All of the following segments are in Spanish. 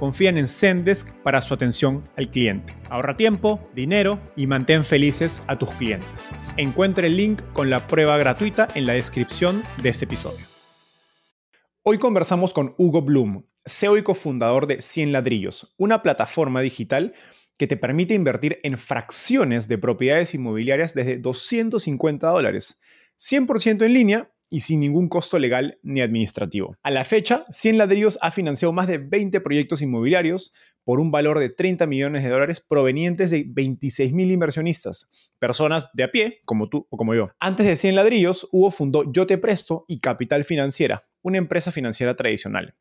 confían en Zendesk para su atención al cliente. Ahorra tiempo, dinero y mantén felices a tus clientes. Encuentre el link con la prueba gratuita en la descripción de este episodio. Hoy conversamos con Hugo Bloom, CEO y cofundador de 100 Ladrillos, una plataforma digital que te permite invertir en fracciones de propiedades inmobiliarias desde 250 dólares, 100% en línea y sin ningún costo legal ni administrativo. A la fecha, 100 Ladrillos ha financiado más de 20 proyectos inmobiliarios por un valor de 30 millones de dólares provenientes de 26 mil inversionistas, personas de a pie, como tú o como yo. Antes de 100 Ladrillos, Hugo fundó Yo Te Presto y Capital Financiera, una empresa financiera tradicional.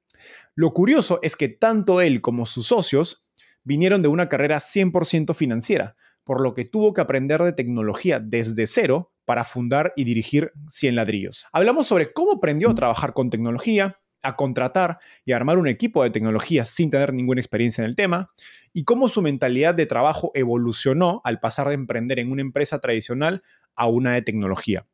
Lo curioso es que tanto él como sus socios vinieron de una carrera 100% financiera, por lo que tuvo que aprender de tecnología desde cero para fundar y dirigir 100 ladrillos. Hablamos sobre cómo aprendió a trabajar con tecnología, a contratar y armar un equipo de tecnología sin tener ninguna experiencia en el tema, y cómo su mentalidad de trabajo evolucionó al pasar de emprender en una empresa tradicional a una de tecnología.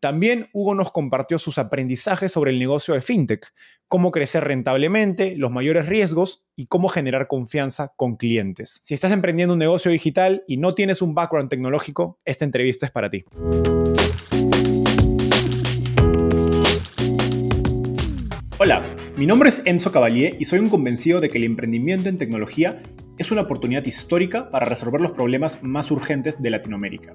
También Hugo nos compartió sus aprendizajes sobre el negocio de fintech, cómo crecer rentablemente, los mayores riesgos y cómo generar confianza con clientes. Si estás emprendiendo un negocio digital y no tienes un background tecnológico, esta entrevista es para ti. Hola, mi nombre es Enzo Cavalier y soy un convencido de que el emprendimiento en tecnología es una oportunidad histórica para resolver los problemas más urgentes de Latinoamérica.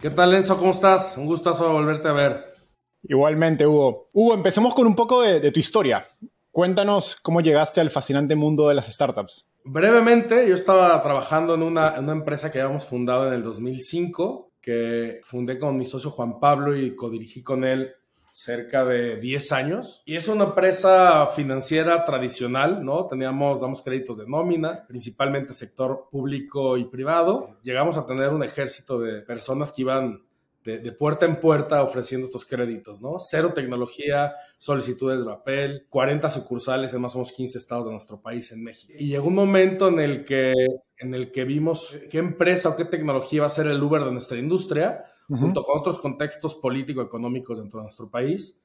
¿Qué tal, Enzo? ¿Cómo estás? Un gustazo volverte a ver. Igualmente, Hugo. Hugo, empecemos con un poco de, tu historia. Cuéntanos cómo llegaste al fascinante mundo de las startups. Brevemente, yo estaba trabajando en una, en una empresa que habíamos fundado en el 2005, que fundé con mi socio Juan Pablo y codirigí con él cerca de 10 años y es una empresa financiera tradicional, ¿no? Teníamos, damos créditos de nómina, principalmente sector público y privado. Llegamos a tener un ejército de personas que iban de, puerta en puerta ofreciendo estos créditos, ¿no? Cero tecnología, solicitudes de papel, 40 sucursales en más o menos 15 estados de nuestro país en México. Y llegó un momento en el que, en el que vimos qué empresa o qué tecnología va a ser el Uber de nuestra industria junto con otros contextos político-económicos dentro de nuestro país.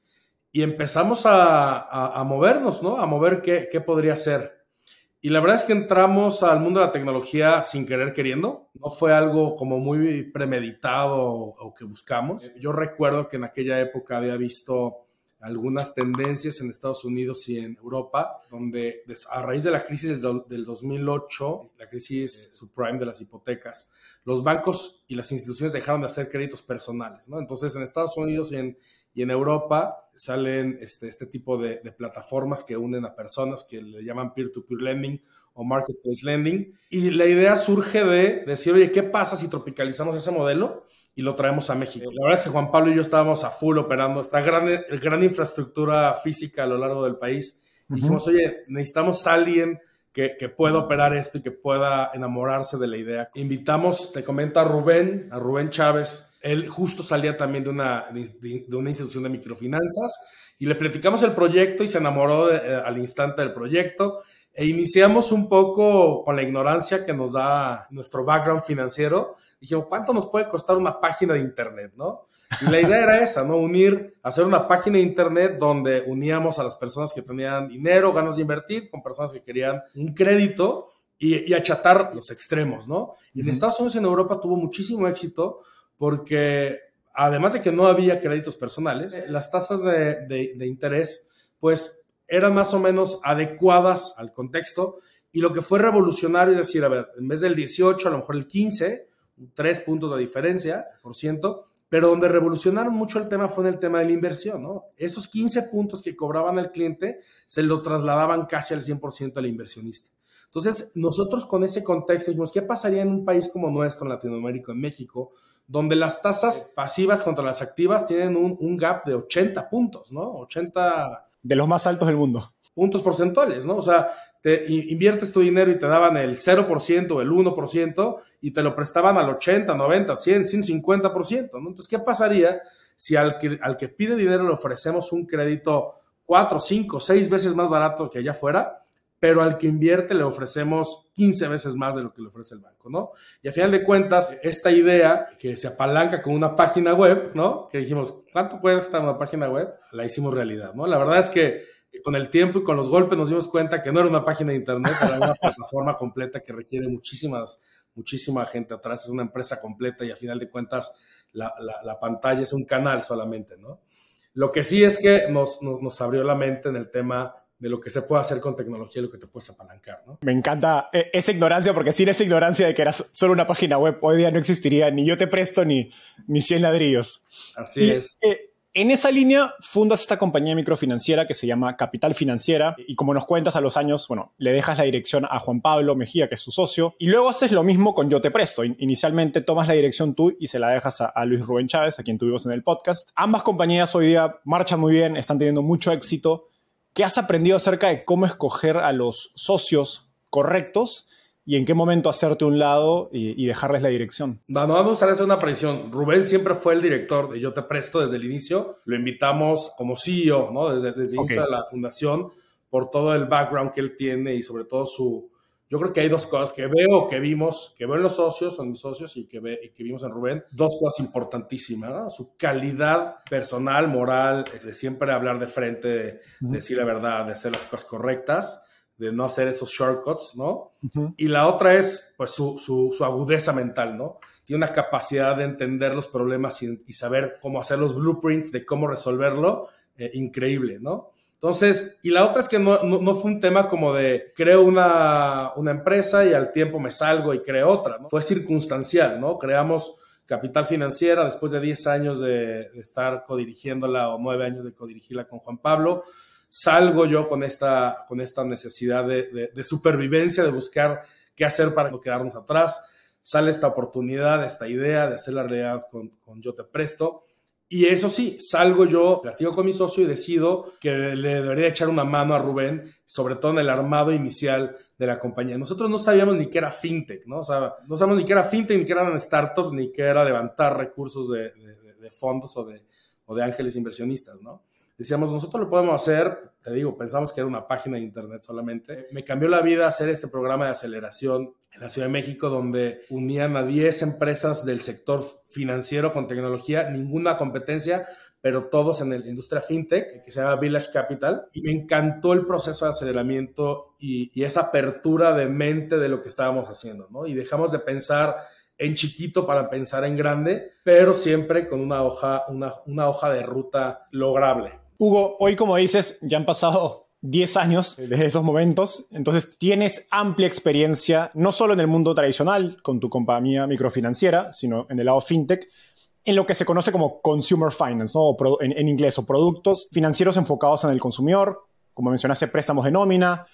Y empezamos a, a, movernos, ¿no? A mover qué, qué podría ser. Y la verdad es que entramos al mundo de la tecnología sin querer queriendo. No fue algo como muy premeditado o, que buscamos. Yo recuerdo que en aquella época había visto algunas tendencias en Estados Unidos y en Europa, donde a raíz de la crisis del 2008, la crisis subprime de las hipotecas, los bancos y las instituciones dejaron de hacer créditos personales, ¿no? Entonces, en Estados Unidos y en, y en Europa salen este, este tipo de, de, plataformas que unen a personas que le llaman peer-to-peer lending o marketplace lending. Y la idea surge de decir, oye, ¿qué pasa si tropicalizamos ese modelo y lo traemos a México? La verdad es que Juan Pablo y yo estábamos a full operando esta gran, gran infraestructura física a lo largo del país. Y dijimos, oye, necesitamos a alguien que, pueda operar esto y que pueda enamorarse de la idea. Invitamos, te comento a Rubén, a Rubén Chávez. Él justo salía también de una, de, una institución de microfinanzas Y le platicamos el proyecto y se enamoró eh, al instante del proyecto. E iniciamos un poco con la ignorancia que nos da nuestro background financiero. Dijimos, ¿cuánto nos puede costar una página de Internet? ¿no? Y la idea era esa, ¿no? Unir, hacer una página de Internet donde uníamos a las personas que tenían dinero, ganas de invertir, con personas que querían un crédito y, achatar los extremos, ¿no? Y en Estados Unidos y en Europa tuvo muchísimo éxito porque además de que no había créditos personales, las tasas de, de interés, pues eran más o menos adecuadas al contexto y lo que fue revolucionario es decir, a ver, en vez del 18, a lo mejor el 15, tres puntos de diferencia, por ciento, pero donde revolucionaron mucho el tema fue en el tema de la inversión, ¿no? Esos 15 puntos que cobraban el cliente se lo trasladaban casi al 100% al inversionista. Entonces, nosotros con ese contexto dijimos, ¿qué pasaría en un país como nuestro, en Latinoamérica, en México, donde las tasas pasivas contra las activas tienen un gap de 80 puntos, ¿no? 80 de los más altos del mundo. Puntos porcentuales, ¿no? O sea, te inviertes tu dinero y te daban el 0% o el 1% y te lo prestaban al 80, 90, 100, 150%, ¿no? Entonces, ¿qué pasaría si al que, al que pide dinero le ofrecemos un crédito 4, 5, 6 veces más barato que allá afuera? Pero al que invierte le ofrecemos 15 veces más de lo que le ofrece el banco, ¿no? Y a final de cuentas, esta idea que se apalanca con una página web, ¿no? Que dijimos, ¿cuánto puede estar una página web? La hicimos realidad, ¿no? La verdad es que con el tiempo y con los golpes nos dimos cuenta que no era una página de internet, era una plataforma completa que requiere muchísimas, muchísima gente atrás, es una empresa completa y a final de cuentas la, la, pantalla es un canal solamente, ¿no? Lo que sí es que nos, nos, nos abrió la mente en el tema de lo que se puede hacer con tecnología y lo que te puedes apalancar, ¿no? Me encanta e, esa ignorancia, porque sin esa ignorancia de que era solo una página web, hoy día no existiría ni yo te presto ni, ni 100 ladrillos. Así es. Eh, en esa línea fundas esta compañía microfinanciera que se llama Capital Financiera y como nos cuentas a los años, bueno, le dejas la dirección a Juan Pablo Mejía, que es su socio, y luego haces lo mismo con Yo Te Presto. Inicialmente tomas la dirección tú y se la dejas a, a Luis Rubén Chávez, a quien tuvimos en el podcast. Ambas compañías hoy día marchan muy bien, están teniendo mucho éxito ¿Qué has aprendido acerca de cómo escoger a los socios correctos y en qué momento hacerte un lado y, dejarles la dirección? Bueno, vamos a hacer una aparición. Rubén siempre fue el director de Yo Te Presto desde el inicio. Lo invitamos como CEO, ¿no? Desde, desde el inicio de la fundación, por todo el background que él tiene y sobre todo su, yo creo que hay dos cosas que veo, que vimos, que veo en los socios, son mis socios y que, ve, que vimos en Rubén, dos cosas importantísimas, su calidad personal, moral, de siempre hablar de frente, de, decir la verdad, de hacer las cosas correctas, de no hacer esos shortcuts, ¿no? Y la otra es, pues, su, su, agudeza mental, ¿no? Tiene una capacidad de entender los problemas y, saber cómo hacer los blueprints de cómo resolverlo, eh, increíble, ¿no? Entonces, y la otra es que no, no, fue un tema como de creo una, una, empresa y al tiempo me salgo y creo otra, ¿no? Fue circunstancial, ¿no? Creamos Capital Financiera después de 10 años de, estar codirigiéndola o 9 años de codirigirla con Juan Pablo. Salgo yo con esta, con esta necesidad de, de, supervivencia, de buscar qué hacer para no quedarnos atrás. Sale esta oportunidad, esta idea de hacer la realidad con, con Yo Te Presto y eso sí, salgo yo, platico con mi socio y decido que le debería echar una mano a Rubén, sobre todo en el armado inicial de la compañía. Nosotros no sabíamos ni qué era fintech, ¿no? O sea, no sabíamos ni qué era fintech, ni qué eran startups, ni qué era levantar recursos de, de fondos o de, o de ángeles inversionistas, ¿no? Decíamos, nosotros lo podemos hacer, te digo, pensamos que era una página de internet solamente. Me cambió la vida hacer este programa de aceleración en la Ciudad de México, donde unían a 10 empresas del sector financiero con tecnología, ninguna competencia, pero todos en la industria fintech, que se llama Village Capital. Y me encantó el proceso de aceleramiento y, y esa apertura de mente de lo que estábamos haciendo, ¿no? Y dejamos de pensar en chiquito para pensar en grande, pero siempre con una hoja, una, una hoja de ruta lograble. Hugo, hoy como dices, ya han pasado 10 años desde esos momentos, entonces tienes amplia experiencia, no solo en el mundo tradicional, con tu compañía microfinanciera, sino en el lado fintech, en lo que se conoce como consumer finance, ¿no? en, en, inglés, o productos financieros enfocados en el consumidor, como mencionaste, préstamos de nómina,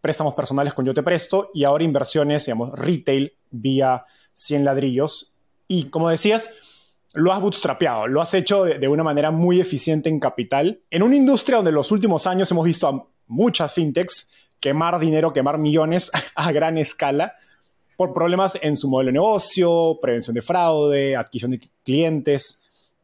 préstamos personales con Yo Te Presto y ahora inversiones, digamos, retail vía 100 ladrillos. Y como decías, lo has bootstrapeado, lo has hecho de, una manera muy eficiente en capital. En una industria donde en los últimos años hemos visto a muchas fintechs quemar dinero, quemar millones a gran escala por problemas en su modelo de negocio, prevención de fraude, adquisición de clientes,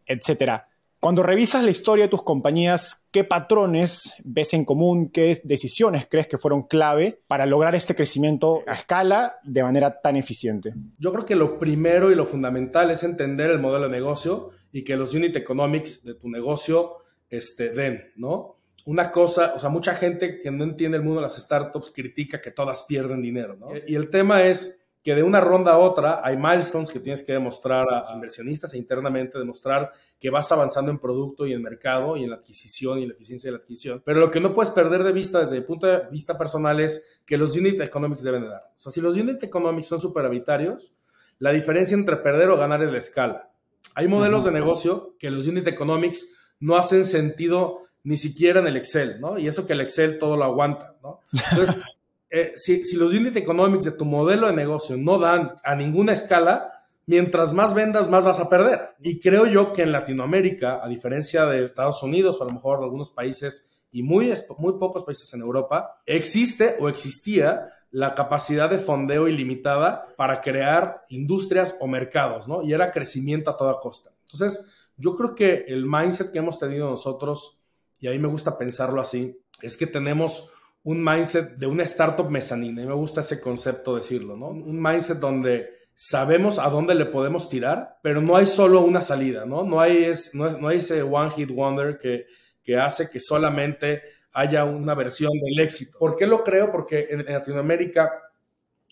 etc. Cuando revisas la historia de tus compañías, ¿qué patrones ves en común? ¿Qué decisiones crees que fueron clave para lograr este crecimiento a escala de manera tan eficiente? Yo creo que lo primero y lo fundamental es entender el modelo de negocio y que los unit economics de tu negocio este, den, ¿no? Una cosa, o sea, mucha gente que no entiende el mundo de las startups critica que todas pierden dinero, ¿no? Y el tema es que de una ronda a otra hay milestones que tienes que demostrar a inversionistas e internamente demostrar que vas avanzando en producto y en mercado y en la adquisición y en la eficiencia de la adquisición. Pero lo que no puedes perder de vista desde el punto de vista personal es que los unit economics deben de dar. O sea, si los unit economics son superhabitarios, la diferencia entre perder o ganar es la escala. Hay modelos de negocio que los unit economics no hacen sentido ni siquiera en el Excel, ¿no? Y eso que el Excel todo lo aguanta, ¿no? Entonces, eh, si, los unit economics de tu modelo de negocio no dan a ninguna escala, mientras más vendas, más vas a perder. Y creo yo que en Latinoamérica, a diferencia de Estados Unidos o a lo mejor algunos países y muy, muy pocos países en Europa, existe o existía la capacidad de fondeo ilimitada para crear industrias o mercados, ¿no? Y era crecimiento a toda costa. Entonces, yo creo que el mindset que hemos tenido nosotros, y a mí me gusta pensarlo así, es que tenemos un mindset de una startup mezanina. Y me gusta ese concepto decirlo, ¿no? Un mindset donde sabemos a dónde le podemos tirar, pero no hay solo una salida, ¿no? No hay, es, no, hay ese one hit wonder que, que hace que solamente haya una versión del éxito. ¿Por qué lo creo? Porque en, Latinoamérica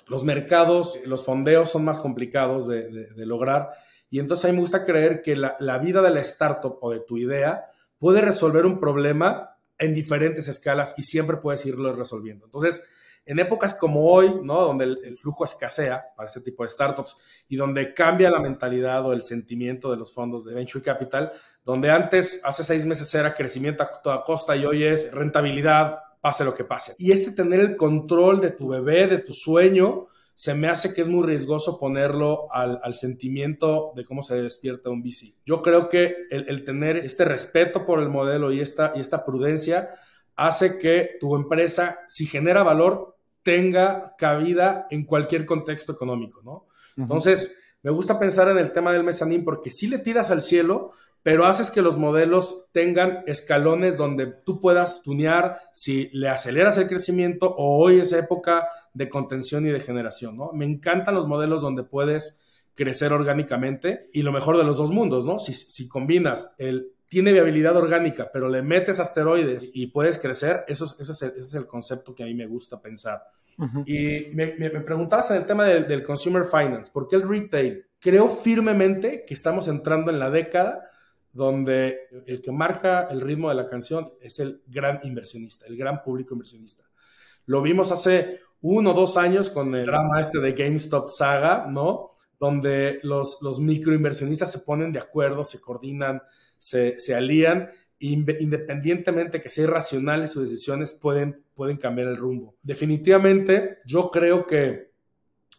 los mercados, los fondeos son más complicados de, lograr y entonces a mí me gusta creer que la, la vida de la startup o de tu idea puede resolver un problema en diferentes escalas y siempre puedes irlo resolviendo. Entonces, en épocas como hoy, ¿no? Donde el, flujo escasea para este tipo de startups y donde cambia la mentalidad o el sentimiento de los fondos de venture capital, donde antes, hace seis meses era crecimiento a toda costa y hoy es rentabilidad, pase lo que pase. Y este tener el control de tu bebé, de tu sueño, se me hace que es muy riesgoso ponerlo al, sentimiento de cómo se despierta un VC. Yo creo que el, tener este respeto por el modelo y esta, y esta prudencia hace que tu empresa, si genera valor, tenga cabida en cualquier contexto económico, ¿no? Entonces, me gusta pensar en el tema del mezanín porque si le tiras al cielo, pero haces que los modelos tengan escalones donde tú puedas tunear si le aceleras el crecimiento o hoy es época de contención y de generación, ¿no? Me encantan los modelos donde puedes crecer orgánicamente y lo mejor de los dos mundos, ¿no? Si, si combinas el tiene viabilidad orgánica, pero le metes asteroides y puedes crecer, eso, eso es, el, ese es el concepto que a mí me gusta pensar. Y me, me, preguntabas en el tema del, del consumer finance, ¿por qué el retail? Creo firmemente que estamos entrando en la década donde el que marca el ritmo de la canción es el gran inversionista, el gran público inversionista. Lo vimos hace uno o dos años con el drama este de GameStop Saga, ¿no? Donde los, los microinversionistas se ponen de acuerdo, se coordinan, se, se alían, independientemente que sean racionales sus decisiones, pueden, pueden cambiar el rumbo. Definitivamente, yo creo que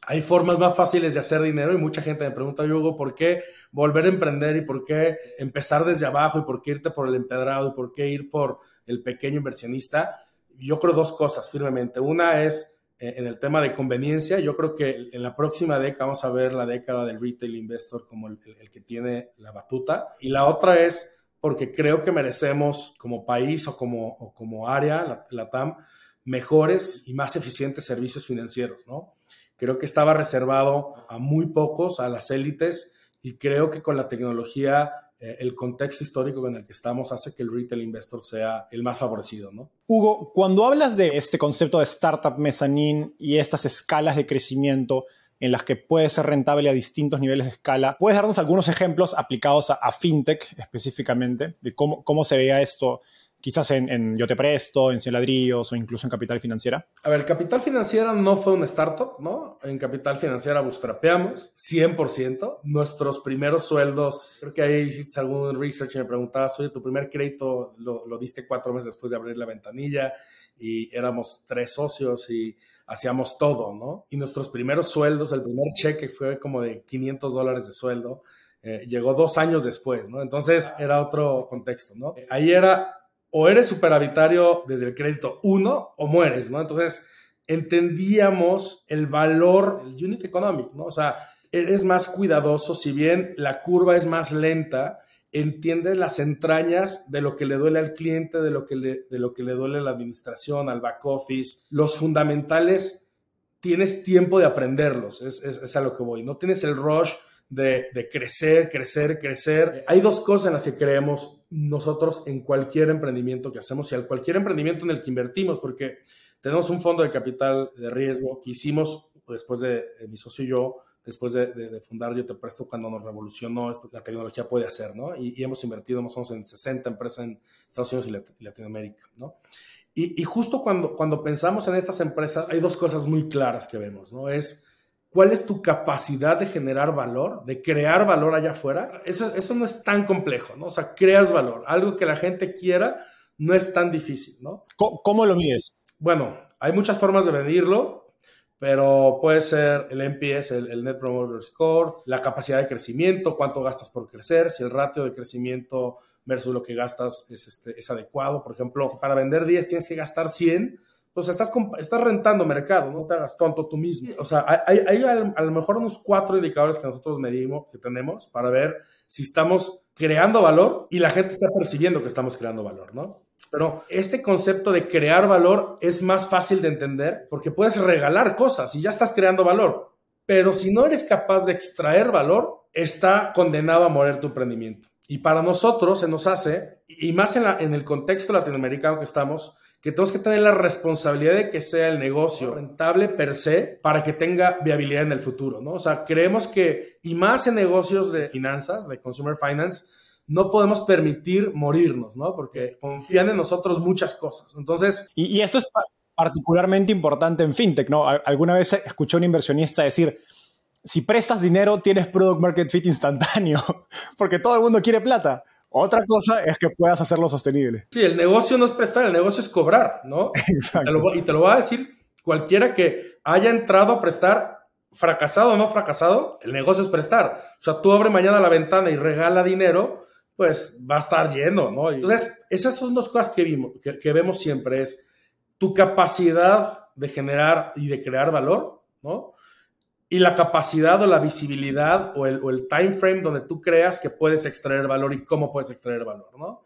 hay formas más fáciles de hacer dinero y mucha gente me pregunta, Hugo, ¿por qué volver a emprender y por qué empezar desde abajo y por qué irte por el empedrado y por qué ir por el pequeño inversionista? Yo creo dos cosas firmemente. Una es eh, en el tema de conveniencia. Yo creo que en la próxima década vamos a ver la década del retail investor como el, que tiene la batuta. Y la otra es porque creo que merecemos como país o como, como área, la, la TAM, mejores y más eficientes servicios financieros, ¿no? Creo que estaba reservado a muy pocos, a las élites, y creo que con la tecnología, eh, el contexto histórico en el que estamos hace que el retail investor sea el más favorecido, ¿no? Hugo, cuando hablas de este concepto de startup mezzanine y estas escalas de crecimiento, en las que puede ser rentable a distintos niveles de escala. ¿Puedes darnos algunos ejemplos aplicados a, fintech específicamente de cómo, cómo se veía esto quizás en, Yo Te Presto, en Cien Ladrillos o incluso en Capital Financiera? A ver, Capital Financiera no fue una startup, ¿no? En Capital Financiera bootstrapeamos 100%. Nuestros primeros sueldos, creo que ahí hiciste algún research y me preguntabas, oye, tu primer crédito lo, lo diste cuatro meses después de abrir la ventanilla y éramos tres socios y hacíamos todo, ¿no? Y nuestros primeros sueldos, el primer cheque fue como de 500 dólares de sueldo. Eh, llegó dos años después, ¿no? Entonces era otro contexto, ¿no? Ahí era o eres superavitario desde el crédito 1 o mueres, ¿no? Entonces, entendíamos el valor del unit economic, ¿no? O sea, eres más cuidadoso, si bien la curva es más lenta, entiendes las entrañas de lo que le duele al cliente, de lo que le, de lo que le duele a la administración, al back office. Los fundamentales, tienes tiempo de aprenderlos, es, es, a lo que voy. No tienes el rush de, crecer, crecer, crecer. Hay dos cosas en las que creemos nosotros en cualquier emprendimiento que hacemos y al cualquier emprendimiento en el que invertimos, porque tenemos un fondo de capital de riesgo que hicimos después de, mi socio y yo, después de, fundar Yo Te Presto, cuando nos revolucionó esto, la tecnología puede hacer, ¿no? Y, hemos invertido más o en 60 empresas en Estados Unidos y, Latinoamérica, ¿no? Y, y, justo cuando, cuando pensamos en estas empresas, hay dos cosas muy claras que vemos, ¿no? Es cuál es tu capacidad de generar valor, de crear valor allá afuera. Eso, eso no es tan complejo, ¿no? O sea, creas valor. Algo que la gente quiera no es tan difícil, ¿no? ¿Cómo, lo mides? Bueno, hay muchas formas de medirlo, pero puede ser el NPS, el, Net Promoter Score, la capacidad de crecimiento, cuánto gastas por crecer, si el ratio de crecimiento versus lo que gastas es, este, es adecuado. Por ejemplo, para vender 10 tienes que gastar 100, pues estás, estás rentando mercado, no te hagas tonto tú mismo. O sea, hay, hay a lo mejor unos cuatro indicadores que nosotros medimos, que tenemos, para ver si estamos creando valor y la gente está percibiendo que estamos creando valor, ¿no? Pero este concepto de crear valor es más fácil de entender porque puedes regalar cosas y ya estás creando valor. Pero si no eres capaz de extraer valor, está condenado a morir tu emprendimiento. Y para nosotros se nos hace, y más en, la, en el contexto latinoamericano que estamos, que tenemos que tener la responsabilidad de que sea el negocio rentable per se para que tenga viabilidad en el futuro, ¿no? O sea, creemos que, y más en negocios de finanzas, de consumer finance, no podemos permitir morirnos, ¿no? Porque confían en nosotros muchas cosas. Entonces... Y, esto es particularmente importante en fintech, ¿no? Alguna vez escuché a un inversionista decir, si prestas dinero, tienes product market fit instantáneo, porque todo el mundo quiere plata. Otra cosa es que puedas hacerlo sostenible. Sí, el negocio no es prestar, el negocio es cobrar, ¿no? Exacto. Y te lo, va a decir cualquiera que haya entrado a prestar, fracasado o no fracasado, el negocio es prestar. O sea, tú abre mañana la ventana y regala dinero, pues va a estar lleno, ¿no? Entonces, esas son dos cosas que, vimos, que vemos siempre, es tu capacidad de generar y de crear valor, ¿no? Y la capacidad o la visibilidad o el, o el, time frame donde tú creas que puedes extraer valor y cómo puedes extraer valor, ¿no?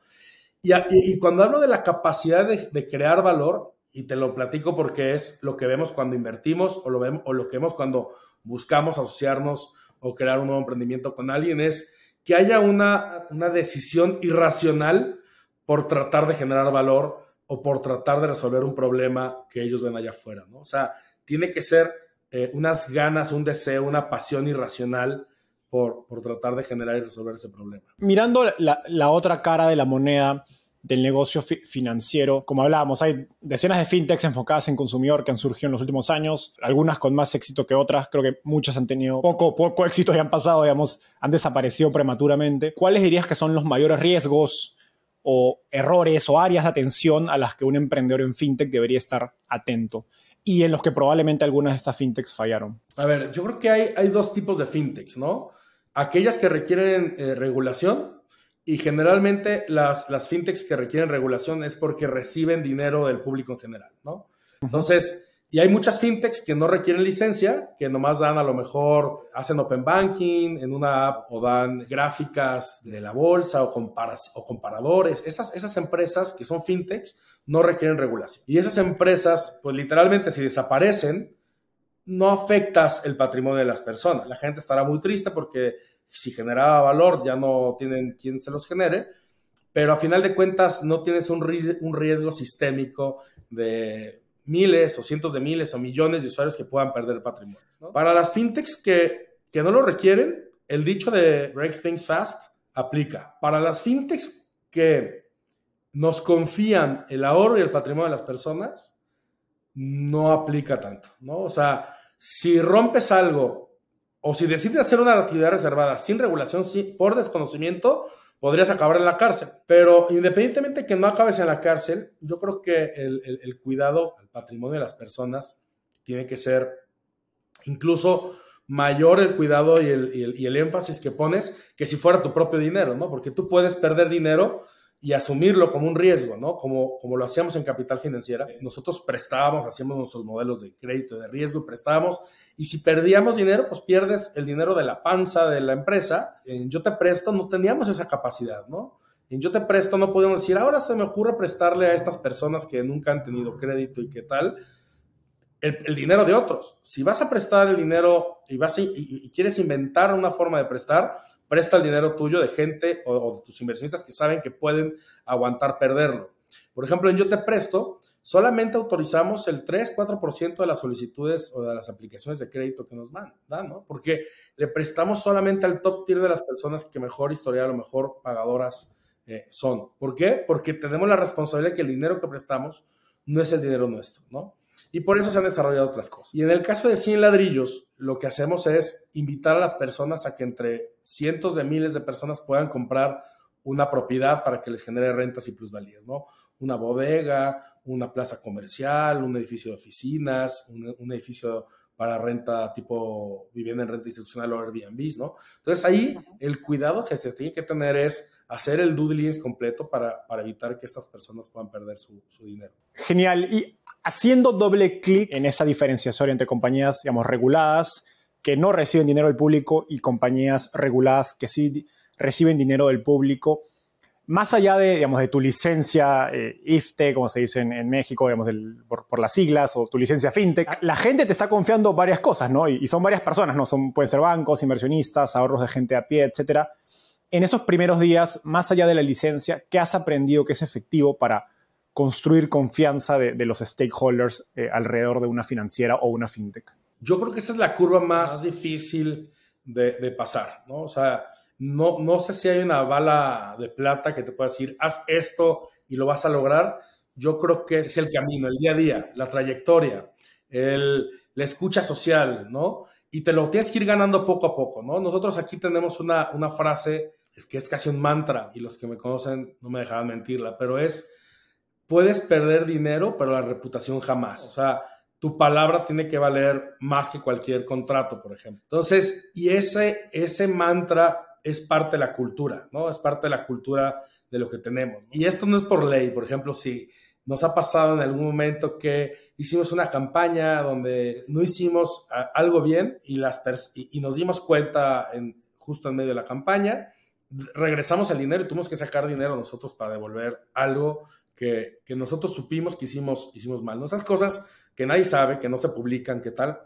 Y, cuando hablo de la capacidad de, de, crear valor, y te lo platico porque es lo que vemos cuando invertimos o lo, vemos, o lo que vemos cuando buscamos asociarnos o crear un nuevo emprendimiento con alguien, es que haya una, una decisión irracional por tratar de generar valor o por tratar de resolver un problema que ellos ven allá afuera, ¿no? O sea, tiene que ser eh, unas ganas, un deseo, una pasión irracional por, por, tratar de generar y resolver ese problema. Mirando la, la otra cara de la moneda del negocio financiero, como hablábamos, hay decenas de fintechs enfocadas en consumidor que han surgido en los últimos años, algunas con más éxito que otras, creo que muchas han tenido poco, poco éxito y han pasado, digamos, han desaparecido prematuramente. ¿Cuáles dirías que son los mayores riesgos o errores o áreas de atención a las que un emprendedor en fintech debería estar atento? Y en los que probablemente algunas de estas fintechs fallaron? A ver, yo creo que hay, hay dos tipos de fintechs, ¿no? Aquellas que requieren eh, regulación y generalmente las, las fintechs que requieren regulación es porque reciben dinero del público en general, ¿no? Entonces, y hay muchas fintechs que no requieren licencia, que nomás dan a lo mejor, hacen open banking en una app o dan gráficas de la bolsa o, o comparadores. Esas, esas empresas que son fintechs no requieren regulación. Y esas empresas, pues literalmente si desaparecen, no afectas el patrimonio de las personas. La gente estará muy triste porque si generaba valor ya no tienen quien se los genere, pero a final de cuentas no tienes un, un riesgo sistémico de miles o cientos de miles o millones de usuarios que puedan perder el patrimonio. Para las fintechs que, que no lo requieren, el dicho de break things fast aplica. Para las fintechs que nos confían el ahorro y el patrimonio de las personas, no aplica tanto, ¿no? O sea, si rompes algo o si decides hacer una actividad reservada sin regulación, por desconocimiento, podrías acabar en la cárcel. Pero independientemente que no acabes en la cárcel, yo creo que el, cuidado al patrimonio de las personas tiene que ser incluso mayor el cuidado el, y el, énfasis que pones que si fuera tu propio dinero, ¿no? Porque tú puedes perder dinero y asumirlo como un riesgo, ¿no? Como, como lo hacíamos en Capital Financiera. Nosotros prestábamos, hacíamos nuestros modelos de crédito, de riesgo y prestábamos. Y si perdíamos dinero, pues pierdes el dinero de la panza de la empresa. En Yo Te Presto no teníamos esa capacidad, ¿no? En Yo Te Presto no podemos decir, ahora se me ocurre prestarle a estas personas que nunca han tenido crédito y qué tal, el, dinero de otros. Si vas a prestar el dinero y, vas y quieres inventar una forma de prestar, presta el dinero tuyo de gente o, de tus inversionistas que saben que pueden aguantar perderlo. Por ejemplo, en Yo Te Presto, solamente autorizamos el 3-4% de las solicitudes o de las aplicaciones de crédito que nos dan, ¿no? Porque le prestamos solamente al top tier de las personas que mejor historial o mejor pagadoras eh, son. ¿Por qué? Porque tenemos la responsabilidad de que el dinero que prestamos no es el dinero nuestro, ¿no? Y por eso se han desarrollado otras cosas. Y en el caso de 100 ladrillos, lo que hacemos es invitar a las personas a que entre cientos de miles de personas puedan comprar una propiedad para que les genere rentas y plusvalías, ¿no? Una bodega, una plaza comercial, un edificio de oficinas, un, edificio para renta tipo vivienda en renta institucional o Airbnb, ¿no? Entonces ahí el cuidado que se tiene que tener es hacer el due diligence completo para, para evitar que estas personas puedan perder su, su dinero. Genial. Y haciendo doble clic en esa diferenciación entre compañías, digamos, reguladas que no reciben dinero del público y compañías reguladas que sí reciben dinero del público, más allá de, digamos, de tu licencia eh, IFTE, como se dice en, México, digamos, por, las siglas, o tu licencia FinTech, la gente te está confiando varias cosas, ¿no? Y, son varias personas, ¿no? Son, pueden ser bancos, inversionistas, ahorros de gente a pie, etcétera. En esos primeros días, más allá de la licencia, ¿qué has aprendido que es efectivo para construir confianza de, los stakeholders eh, alrededor de una financiera o una fintech? Yo creo que esa es la curva más difícil de, pasar, ¿no? O sea, no, no sé si hay una bala de plata que te pueda decir, haz esto y lo vas a lograr. Yo creo que ese es el camino, el día a día, la trayectoria, el, la escucha social, ¿no? Y te lo tienes que ir ganando poco a poco, ¿no? Nosotros aquí tenemos una, una frase es que es casi un mantra y los que me conocen no me dejarán mentirla, pero es puedes perder dinero, pero la reputación jamás. O sea, tu palabra tiene que valer más que cualquier contrato, por ejemplo. Entonces, y ese, ese mantra es parte de la cultura, ¿no? Es parte de la cultura de lo que tenemos. Y esto no es por ley, por ejemplo, si nos ha pasado en algún momento que hicimos una campaña donde no hicimos algo bien y, las y, nos dimos cuenta en, justo en medio de la campaña, regresamos el dinero y tuvimos que sacar dinero nosotros para devolver algo que, nosotros supimos que hicimos, hicimos mal. ¿no? Esas cosas que nadie sabe, que no se publican, que tal,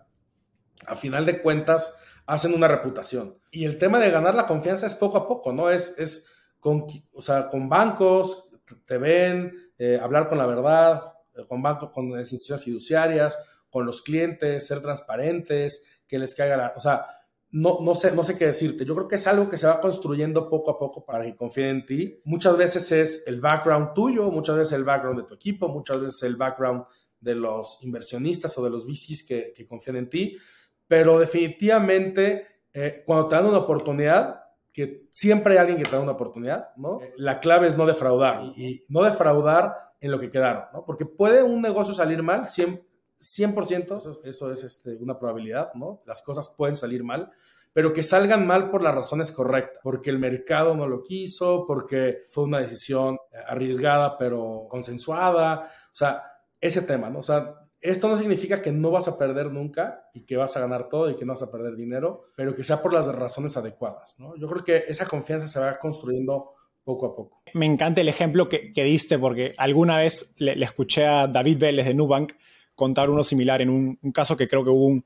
a final de cuentas hacen una reputación. Y el tema de ganar la confianza es poco a poco, ¿no? Es, es con, o sea, con bancos, te ven, eh, hablar con la verdad, eh, con bancos, con instituciones fiduciarias, con los clientes, ser transparentes, que les caiga la... O sea, no, no, sé, no sé qué decirte. Yo creo que es algo que se va construyendo poco a poco para que confíen en ti. Muchas veces es el background tuyo, muchas veces el background de tu equipo, muchas veces el background de los inversionistas o de los VCs que, que confían en ti. Pero definitivamente, eh, cuando te dan una oportunidad, que siempre hay alguien que te da una oportunidad, ¿no? La clave es no defraudar y, no defraudar en lo que quedaron, ¿no? Porque puede un negocio salir mal, siempre, 100%, eso, es este, una probabilidad, ¿no? Las cosas pueden salir mal, pero que salgan mal por las razones correctas, porque el mercado no lo quiso, porque fue una decisión arriesgada pero consensuada, o sea, ese tema, ¿no? O sea, esto no significa que no vas a perder nunca y que vas a ganar todo y que no vas a perder dinero, pero que sea por las razones adecuadas, ¿no? Yo creo que esa confianza se va construyendo poco a poco. Me encanta el ejemplo que, diste porque alguna vez le, le escuché a David Vélez de Nubank contar uno similar en un, caso que creo que hubo un,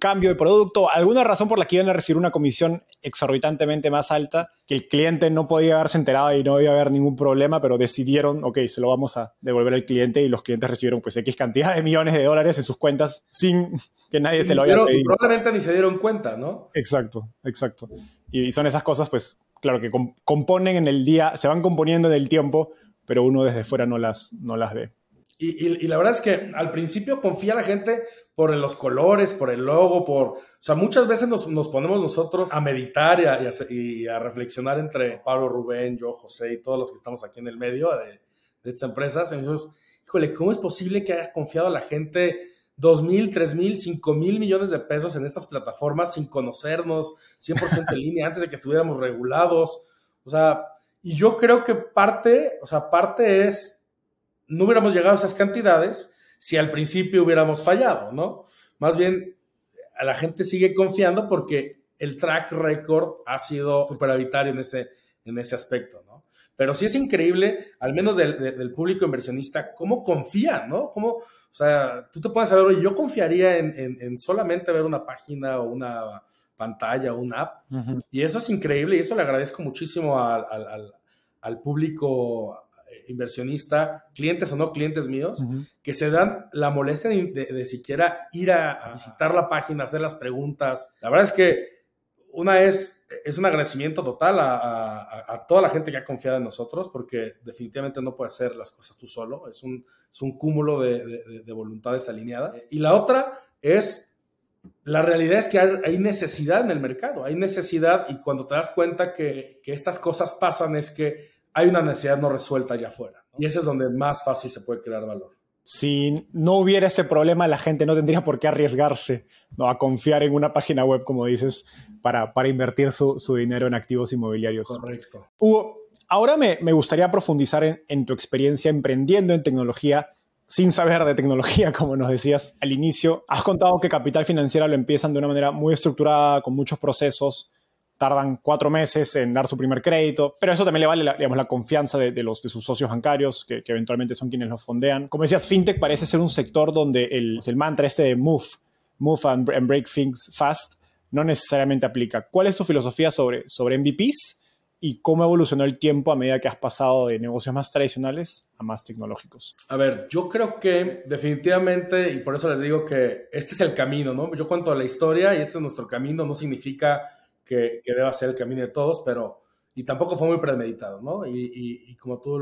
cambio de producto, alguna razón por la que iban a recibir una comisión exorbitantemente más alta, que el cliente no podía haberse enterado y no iba a haber ningún problema, pero decidieron, ok, se lo vamos a devolver al cliente y los clientes recibieron pues X cantidad de millones de dólares en sus cuentas sin que nadie se lo haya pedido. Probablemente ni se dieron cuenta, ¿no? Exacto, exacto. Y son esas cosas, pues, claro, que componen en el día, se van componiendo en el tiempo, pero uno desde fuera no las, no las ve. Y, la verdad es que al principio confía la gente por los colores, por el logo, por... O sea, muchas veces nos, ponemos nosotros a meditar y a, reflexionar entre Pablo, Rubén, yo, José y todos los que estamos aquí en el medio de, de estas empresas. Y nosotros, híjole, ¿cómo es posible que haya confiado la gente dos mil, tres mil, cinco mil millones de pesos en estas plataformas sin conocernos, 100% en línea, antes de que estuviéramos regulados? O sea, Y yo creo que parte, o sea, parte es, no hubiéramos llegado a esas cantidades si al principio hubiéramos fallado, ¿no? Más bien, a la gente sigue confiando porque el track record ha sido superavitario en ese, en ese aspecto, ¿no? Pero sí es increíble, al menos del, público inversionista, cómo confía, ¿no? Cómo, o sea, tú te puedes saber, yo confiaría en, solamente ver una página o una pantalla o una app. Y eso es increíble y eso le agradezco muchísimo al, al, al público inversionista, clientes o no clientes míos, que se dan la molestia de, siquiera ir a, visitar la página, hacer las preguntas. La verdad es que una es, es un agradecimiento total a, toda la gente que ha confiado en nosotros, porque definitivamente no puedes hacer las cosas tú solo, es un, es un cúmulo de, de, voluntades alineadas. Y la otra es la realidad es que hay necesidad en el mercado, hay necesidad y cuando te das cuenta que, que, estas cosas pasan es que hay una necesidad no resuelta allá afuera. Y ese es donde más fácil se puede crear valor. Si no hubiera este problema, la gente no tendría por qué arriesgarse ¿no? a confiar en una página web, como dices, para, para invertir su, su dinero en activos inmobiliarios. Correcto. Hugo, ahora me, me gustaría profundizar en, en tu experiencia emprendiendo en tecnología sin saber de tecnología, como nos decías al inicio. Has contado que Capital Financiera lo empiezan de una manera muy estructurada, con muchos procesos, tardan cuatro meses en dar su primer crédito, pero eso también le vale la, digamos, la confianza de, los, de sus socios bancarios, que, eventualmente son quienes los fondean. Como decías, FinTech parece ser un sector donde el, el mantra este de move, move and, break things fast, no necesariamente aplica. ¿Cuál es tu filosofía sobre, sobre MVPs y cómo evolucionó el tiempo a medida que has pasado de negocios más tradicionales a más tecnológicos? A ver, yo creo que definitivamente, y por eso les digo que este es el camino, ¿no? Yo cuento la historia y este es nuestro camino, no significa que, deba ser el camino de todos, pero y tampoco fue muy premeditado, ¿no? Y, como tú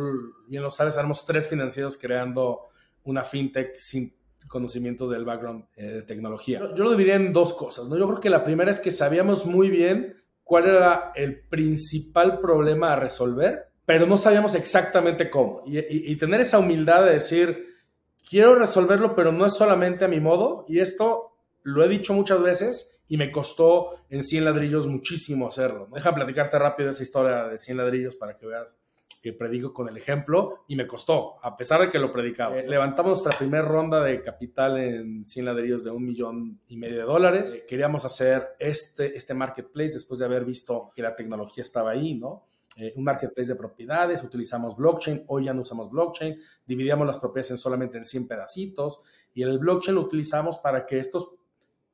bien lo sabes, éramos tres financieros creando una fintech sin conocimientos del background eh, de tecnología. Yo, lo dividiría en dos cosas, ¿no? Yo creo que la primera es que sabíamos muy bien cuál era el principal problema a resolver, pero no sabíamos exactamente cómo. Y tener esa humildad de decir, quiero resolverlo, pero no es solamente a mi modo, y esto lo he dicho muchas veces, y me costó en 100 ladrillos muchísimo hacerlo. Deja platicarte rápido esa historia de 100 ladrillos para que veas que predico con el ejemplo y me costó, a pesar de que lo predicaba. Eh, levantamos nuestra primera ronda de capital en 100 ladrillos de un millón y medio de dólares. Eh, queríamos hacer este, este marketplace después de haber visto que la tecnología estaba ahí, ¿no? Eh, un marketplace de propiedades, utilizamos blockchain, hoy ya no usamos blockchain, dividíamos las propiedades en solamente en 100 pedacitos y el blockchain lo utilizamos para que estos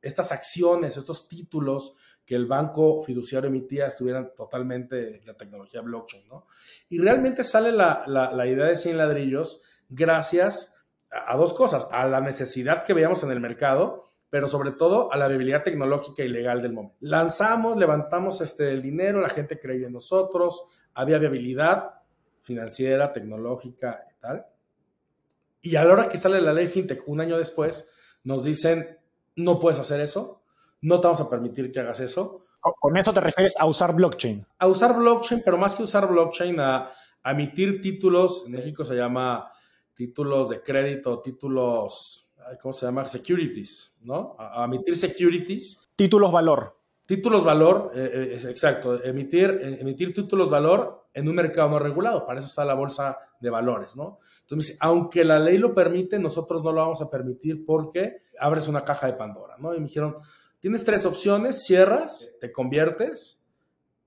estas acciones, estos títulos que el banco fiduciario emitía estuvieran totalmente en la tecnología blockchain, ¿no? Y realmente sale la, idea de 100 ladrillos gracias a, dos cosas, a la necesidad que veíamos en el mercado, pero sobre todo a la viabilidad tecnológica y legal del momento. Lanzamos, levantamos este, el dinero, la gente creía en nosotros, había viabilidad financiera, tecnológica y tal. Y a la hora que sale la ley FinTech un año después, nos dicen, no puedes hacer eso, no te vamos a permitir que hagas eso. ¿Con eso te refieres a usar blockchain? A usar blockchain, pero más que usar blockchain, a, emitir títulos, en México se llama títulos de crédito, títulos, ¿cómo se llama? Securities, ¿no? A, emitir securities. Títulos valor. Títulos valor, eh, eh, exacto, emitir, eh, emitir títulos valor en un mercado no regulado, para eso está la bolsa de valores, ¿no? Entonces, aunque la ley lo permite, nosotros no lo vamos a permitir porque abres una caja de Pandora, ¿no? Y me dijeron, tienes tres opciones, cierras, te conviertes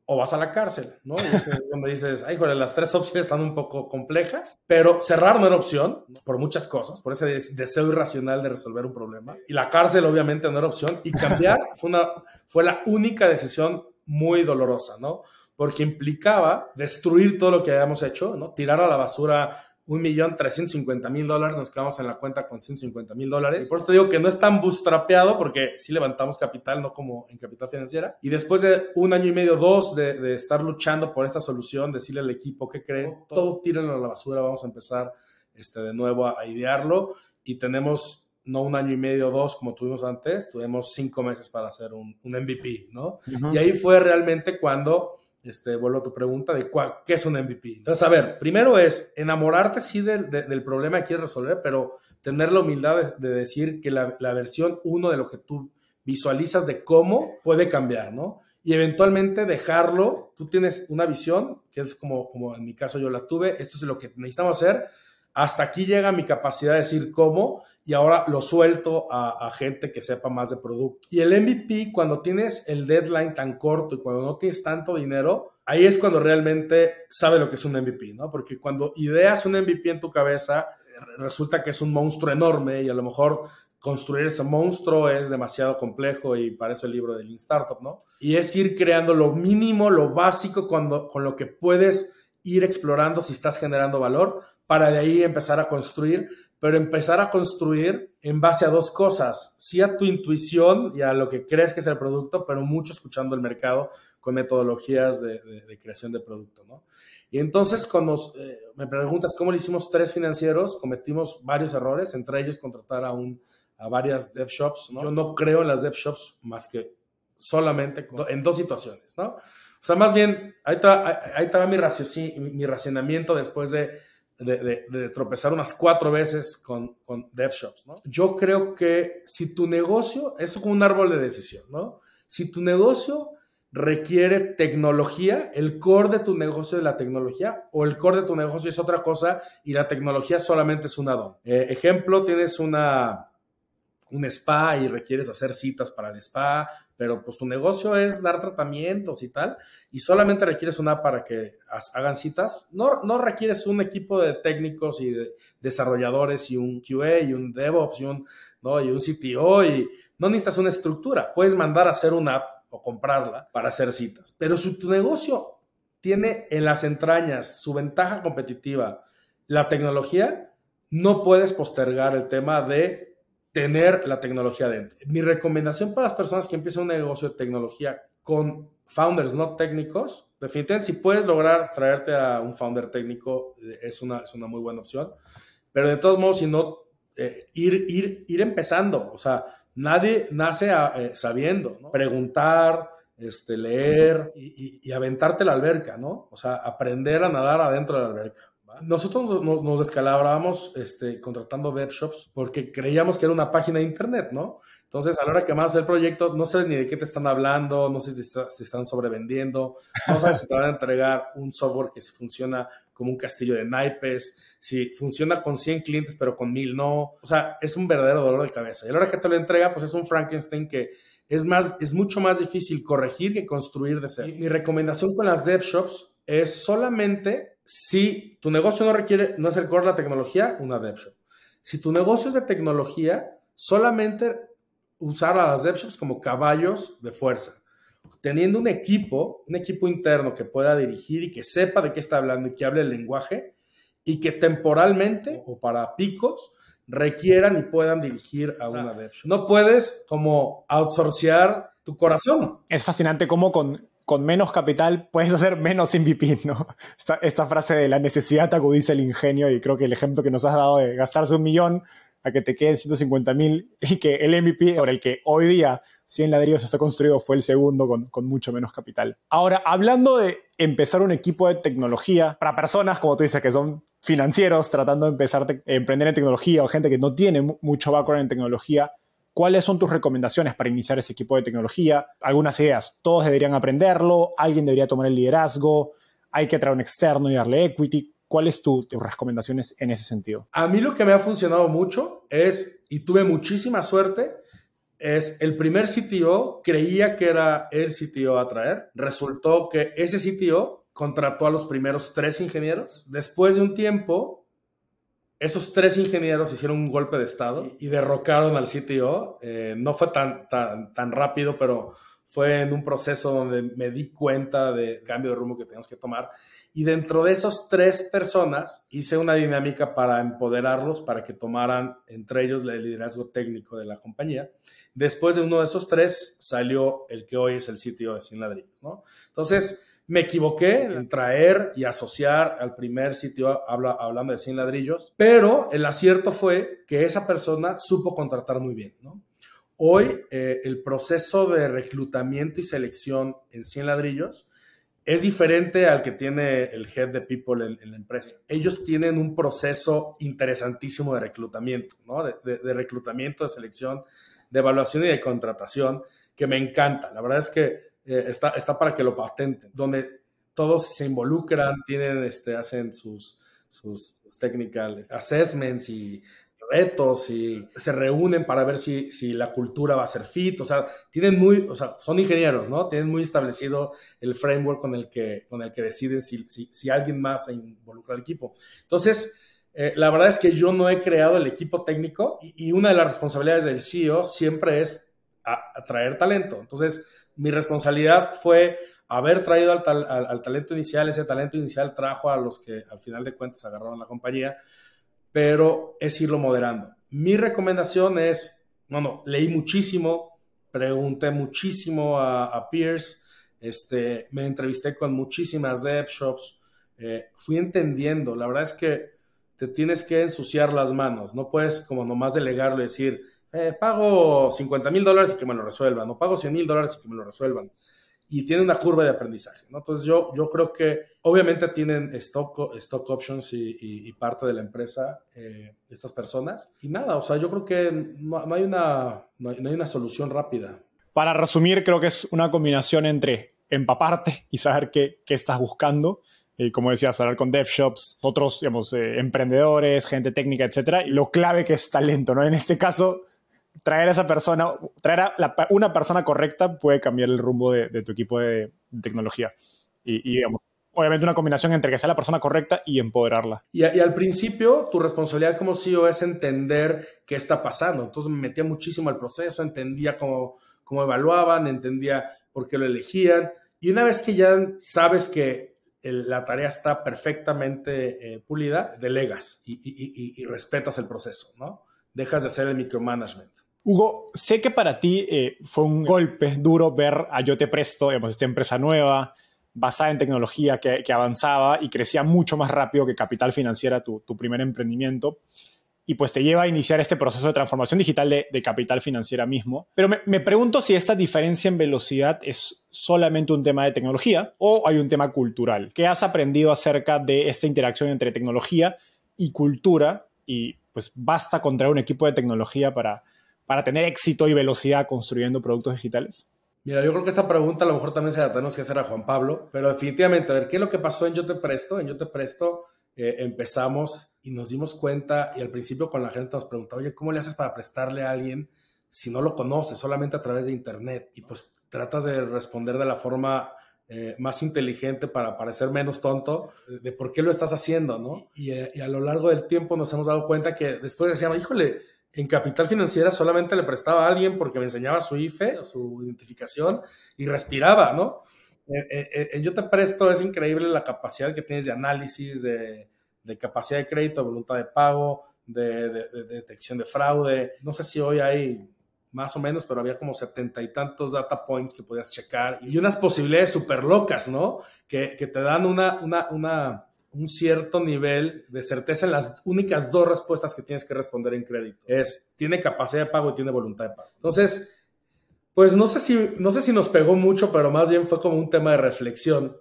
o vas a la cárcel, ¿no? Y donde dices, ay, joder, las tres opciones están un poco complejas, pero cerrar no era opción por muchas cosas, por ese deseo irracional de resolver un problema. Y la cárcel obviamente no era opción y cambiar fue, una, fue la única decisión muy dolorosa, ¿no? Porque implicaba destruir todo lo que habíamos hecho, ¿no? Tirar a la basura un millón trescientos cincuenta mil dólares, nos quedamos en la cuenta con 150 mil dólares. Por eso te digo que no es tan bootstrapeado porque sí levantamos capital, no como en capital financiera. Y después de un año y medio, dos, de, estar luchando por esta solución, decirle al equipo que creen, todo tírenlo a la basura, vamos a empezar este, de nuevo a, idearlo. Y tenemos no un año y medio, dos, como tuvimos antes, tuvimos cinco meses para hacer un, MVP, ¿no? Y ahí fue realmente cuando este, vuelvo a tu pregunta de cuál, qué es un MVP. Entonces, a ver, primero es enamorarte sí del problema que quieres resolver, pero tener la humildad de, decir que la, versión uno de lo que tú visualizas de cómo puede cambiar, ¿no? y eventualmente dejarlo. Tú tienes una visión, que es como, como en mi caso yo la tuve, esto es lo que necesitamos hacer, hasta aquí llega mi capacidad de decir cómo y ahora lo suelto a, gente que sepa más de producto. Y el MVP, cuando tienes el deadline tan corto y cuando no tienes tanto dinero, ahí es cuando realmente sabe lo que es un MVP, ¿no? Porque cuando ideas un MVP en tu cabeza, resulta que es un monstruo enorme y a lo mejor construir ese monstruo es demasiado complejo y para eso el libro del Startup, ¿no? Y es ir creando lo mínimo, lo básico cuando, con lo que puedes ir explorando si estás generando valor para de ahí empezar a construir, pero empezar a construir en base a dos cosas, sí a tu intuición y a lo que crees que es el producto, pero mucho escuchando el mercado con metodologías de, creación de producto, ¿no? Y entonces cuando eh, me preguntas cómo le hicimos tres financieros, cometimos varios errores, entre ellos contratar a un a varias dev shops, ¿no? Yo no creo en las dev shops más que solamente en dos situaciones, ¿no? O sea, más bien, ahí está, ahí está mi, mi racionamiento después de, de, tropezar unas cuatro veces con, con dev shops, ¿no? Yo creo que si tu negocio, es como un árbol de decisión, ¿no? Si tu negocio requiere tecnología, el core de tu negocio es la tecnología o el core de tu negocio es otra cosa y la tecnología solamente es un addon. Eh, ejemplo, tienes una un spa y requieres hacer citas para el spa, pero pues tu negocio es dar tratamientos y tal, y solamente requieres una para que hagan citas, no, no requieres un equipo de técnicos y de desarrolladores y un QA y un DevOps y un, y un CTO y no necesitas una estructura, puedes mandar a hacer una app o comprarla para hacer citas, pero si tu negocio tiene en las entrañas su ventaja competitiva, la tecnología, no puedes postergar el tema de tener la tecnología dentro. Mi recomendación para las personas que empiezan un negocio de tecnología con founders no técnicos, definitivamente si puedes lograr traerte a un founder técnico es una, es una muy buena opción, pero de todos modos, si no, eh, ir, ir, ir empezando, o sea, nadie nace eh, sabiendo, preguntar, este, leer y, y, y aventarte la alberca, ¿no? O sea, aprender a nadar adentro de la alberca. Nosotros nos, nos descalabrábamos este, contratando web shops porque creíamos que era una página de internet, ¿no? Entonces, a la hora que más el proyecto, no sabes ni de qué te están hablando, no sé si, están sobrevendiendo, no sabes si te van a entregar un software que funciona como un castillo de naipes, si funciona con 100 clientes pero con 1000 no. O sea, es un verdadero dolor de cabeza. Y a la hora que te lo entrega, pues es un Frankenstein que es, más, es mucho más difícil corregir que construir de cero. Mi recomendación con las dev shops es solamente si tu negocio no requiere, no es el core de la tecnología, una dev shop. Si tu negocio es de tecnología, solamente usar a las dev shops como caballos de fuerza. Teniendo un equipo, un equipo interno que pueda dirigir y que sepa de qué está hablando y que hable el lenguaje y que temporalmente o para picos requieran y puedan dirigir a una dev shop. No puedes como outsourcear tu corazón. Es fascinante cómo con con menos capital puedes hacer menos MVP, ¿no? Esta, frase de la necesidad acudice el ingenio y creo que el ejemplo que nos has dado de gastarse un millón a que te queden 150 mil y que el MVP sobre el que hoy día 100 ladrillos está construido fue el segundo con, con, mucho menos capital. Ahora, hablando de empezar un equipo de tecnología para personas, como tú dices, que son financieros tratando de empezar a emprender en tecnología o gente que no tiene mucho background en tecnología, ¿Cuáles son tus recomendaciones para iniciar ese equipo de tecnología? Algunas ideas. Todos deberían aprenderlo, alguien debería tomar el liderazgo, hay que traer un externo y darle equity. ¿Cuáles tu, tus recomendaciones en ese sentido? A mí lo que me ha funcionado mucho es, y tuve muchísima suerte, es el primer CTO creía que era el CTO a traer. Resultó que ese CTO contrató a los primeros tres ingenieros. Después de un tiempo, esos tres ingenieros hicieron un golpe de Estado y, derrocaron al CTO. Eh, no fue tan, tan, tan rápido, pero fue en un proceso donde me di cuenta del cambio de rumbo que teníamos que tomar. Y dentro de esos tres personas hice una dinámica para empoderarlos, para que tomaran entre ellos el liderazgo técnico de la compañía. Después de uno de esos tres salió el que hoy es el CTO de Sin Ladrillo. ¿no? Entonces, me equivoqué en traer y asociar al primer sitio hablando de 100 ladrillos, pero el acierto fue que esa persona supo contratar muy bien. Hoy eh, el proceso de reclutamiento y selección en 100 ladrillos es diferente al que tiene el head de people en, la empresa. Ellos tienen un proceso interesantísimo de reclutamiento, de reclutamiento, de selección, de evaluación y de contratación que me encanta. La verdad es que eh, está, está para que lo patenten, donde todos se involucran, tienen, este, hacen sus, sus, technical assessments y retos y se reúnen para ver si, si, la cultura va a ser fit, o sea, tienen muy, o sea, son ingenieros, ¿no? Tienen muy establecido el framework con el que, con el que deciden si, si, si alguien más se involucra al equipo. Entonces, eh, la verdad es que yo no he creado el equipo técnico y, una de las responsabilidades del CEO siempre es atraer talento. Entonces, mi responsabilidad fue haber traído al, al, talento inicial, ese talento inicial trajo a los que al final de cuentas agarraron la compañía, pero es irlo moderando. Mi recomendación es, bueno, leí muchísimo, pregunté muchísimo a, peers, este, me entrevisté con muchísimas dev shops, eh, fui entendiendo, la verdad es que te tienes que ensuciar las manos, no puedes como nomás delegarlo y decir, eh, pago 50 mil dólares y que me lo resuelvan, no pago 100 mil dólares y que me lo resuelvan. Y tiene una curva de aprendizaje, ¿no? Entonces yo, yo creo que obviamente tienen stock, stock options y, parte de la empresa eh, estas personas. Y nada, o sea, yo creo que no, hay, una, no hay, una solución rápida. Para resumir, creo que es una combinación entre empaparte y saber qué, qué estás buscando y como decías, hablar con dev shops, otros, digamos, eh, emprendedores, gente técnica, etcétera, y lo clave que es talento, ¿no? En este caso, traer a esa persona, traer a una persona correcta puede cambiar el rumbo de, tu equipo de, tecnología. Y, digamos, obviamente una combinación entre que sea la persona correcta y empoderarla. Y, y, al principio, tu responsabilidad como CEO es entender qué está pasando. Entonces me metía muchísimo al proceso, entendía cómo, cómo evaluaban, entendía por qué lo elegían. Y una vez que ya sabes que la tarea está perfectamente eh, pulida, delegas y, respetas el proceso, ¿no? Dejas de hacer el micromanagement. Hugo, sé que para ti eh, fue un golpe duro ver a Yo Te Presto, digamos, esta empresa nueva, basada en tecnología que, avanzaba y crecía mucho más rápido que Capital Financiera, tu, primer emprendimiento y pues te lleva a iniciar este proceso de transformación digital de, capital financiera mismo. Pero me, pregunto si esta diferencia en velocidad es solamente un tema de tecnología o hay un tema cultural. ¿Qué has aprendido acerca de esta interacción entre tecnología y cultura? Y pues basta contraer un equipo de tecnología para, para tener éxito y velocidad construyendo productos digitales. Mira, yo creo que esta pregunta a lo mejor también se la tenemos que hacer a Juan Pablo, pero definitivamente, a ver, ¿qué es lo que pasó en Yo Te Presto? En Yo Te Presto eh, empezamos y nos dimos cuenta y al principio con la gente nos preguntaba, oye, ¿cómo le haces para prestarle a alguien si no lo conoces, solamente a través de Internet? Y pues tratas de responder de la forma eh, más inteligente para parecer menos tonto de por qué lo estás haciendo, ¿no? Y, eh, y, a lo largo del tiempo nos hemos dado cuenta que después decíamos, híjole, en Capital Financiera solamente le prestaba a alguien porque me enseñaba su IFE, su identificación, y respiraba, ¿no? en Yo Te Presto es increíble la capacidad que tienes de análisis, de, capacidad de crédito, de voluntad de pago, de, detección de fraude. No sé si hoy hay más o menos, pero había como setenta y tantos data points que podías checar y unas posibilidades súper locas, ¿no? Que, te dan una, una, una, un cierto nivel de certeza en las únicas dos respuestas que tienes que responder en crédito. Es, tiene capacidad de pago y tiene voluntad de pago. Entonces, pues no sé si, no sé si nos pegó mucho, pero más bien fue como un tema de reflexión.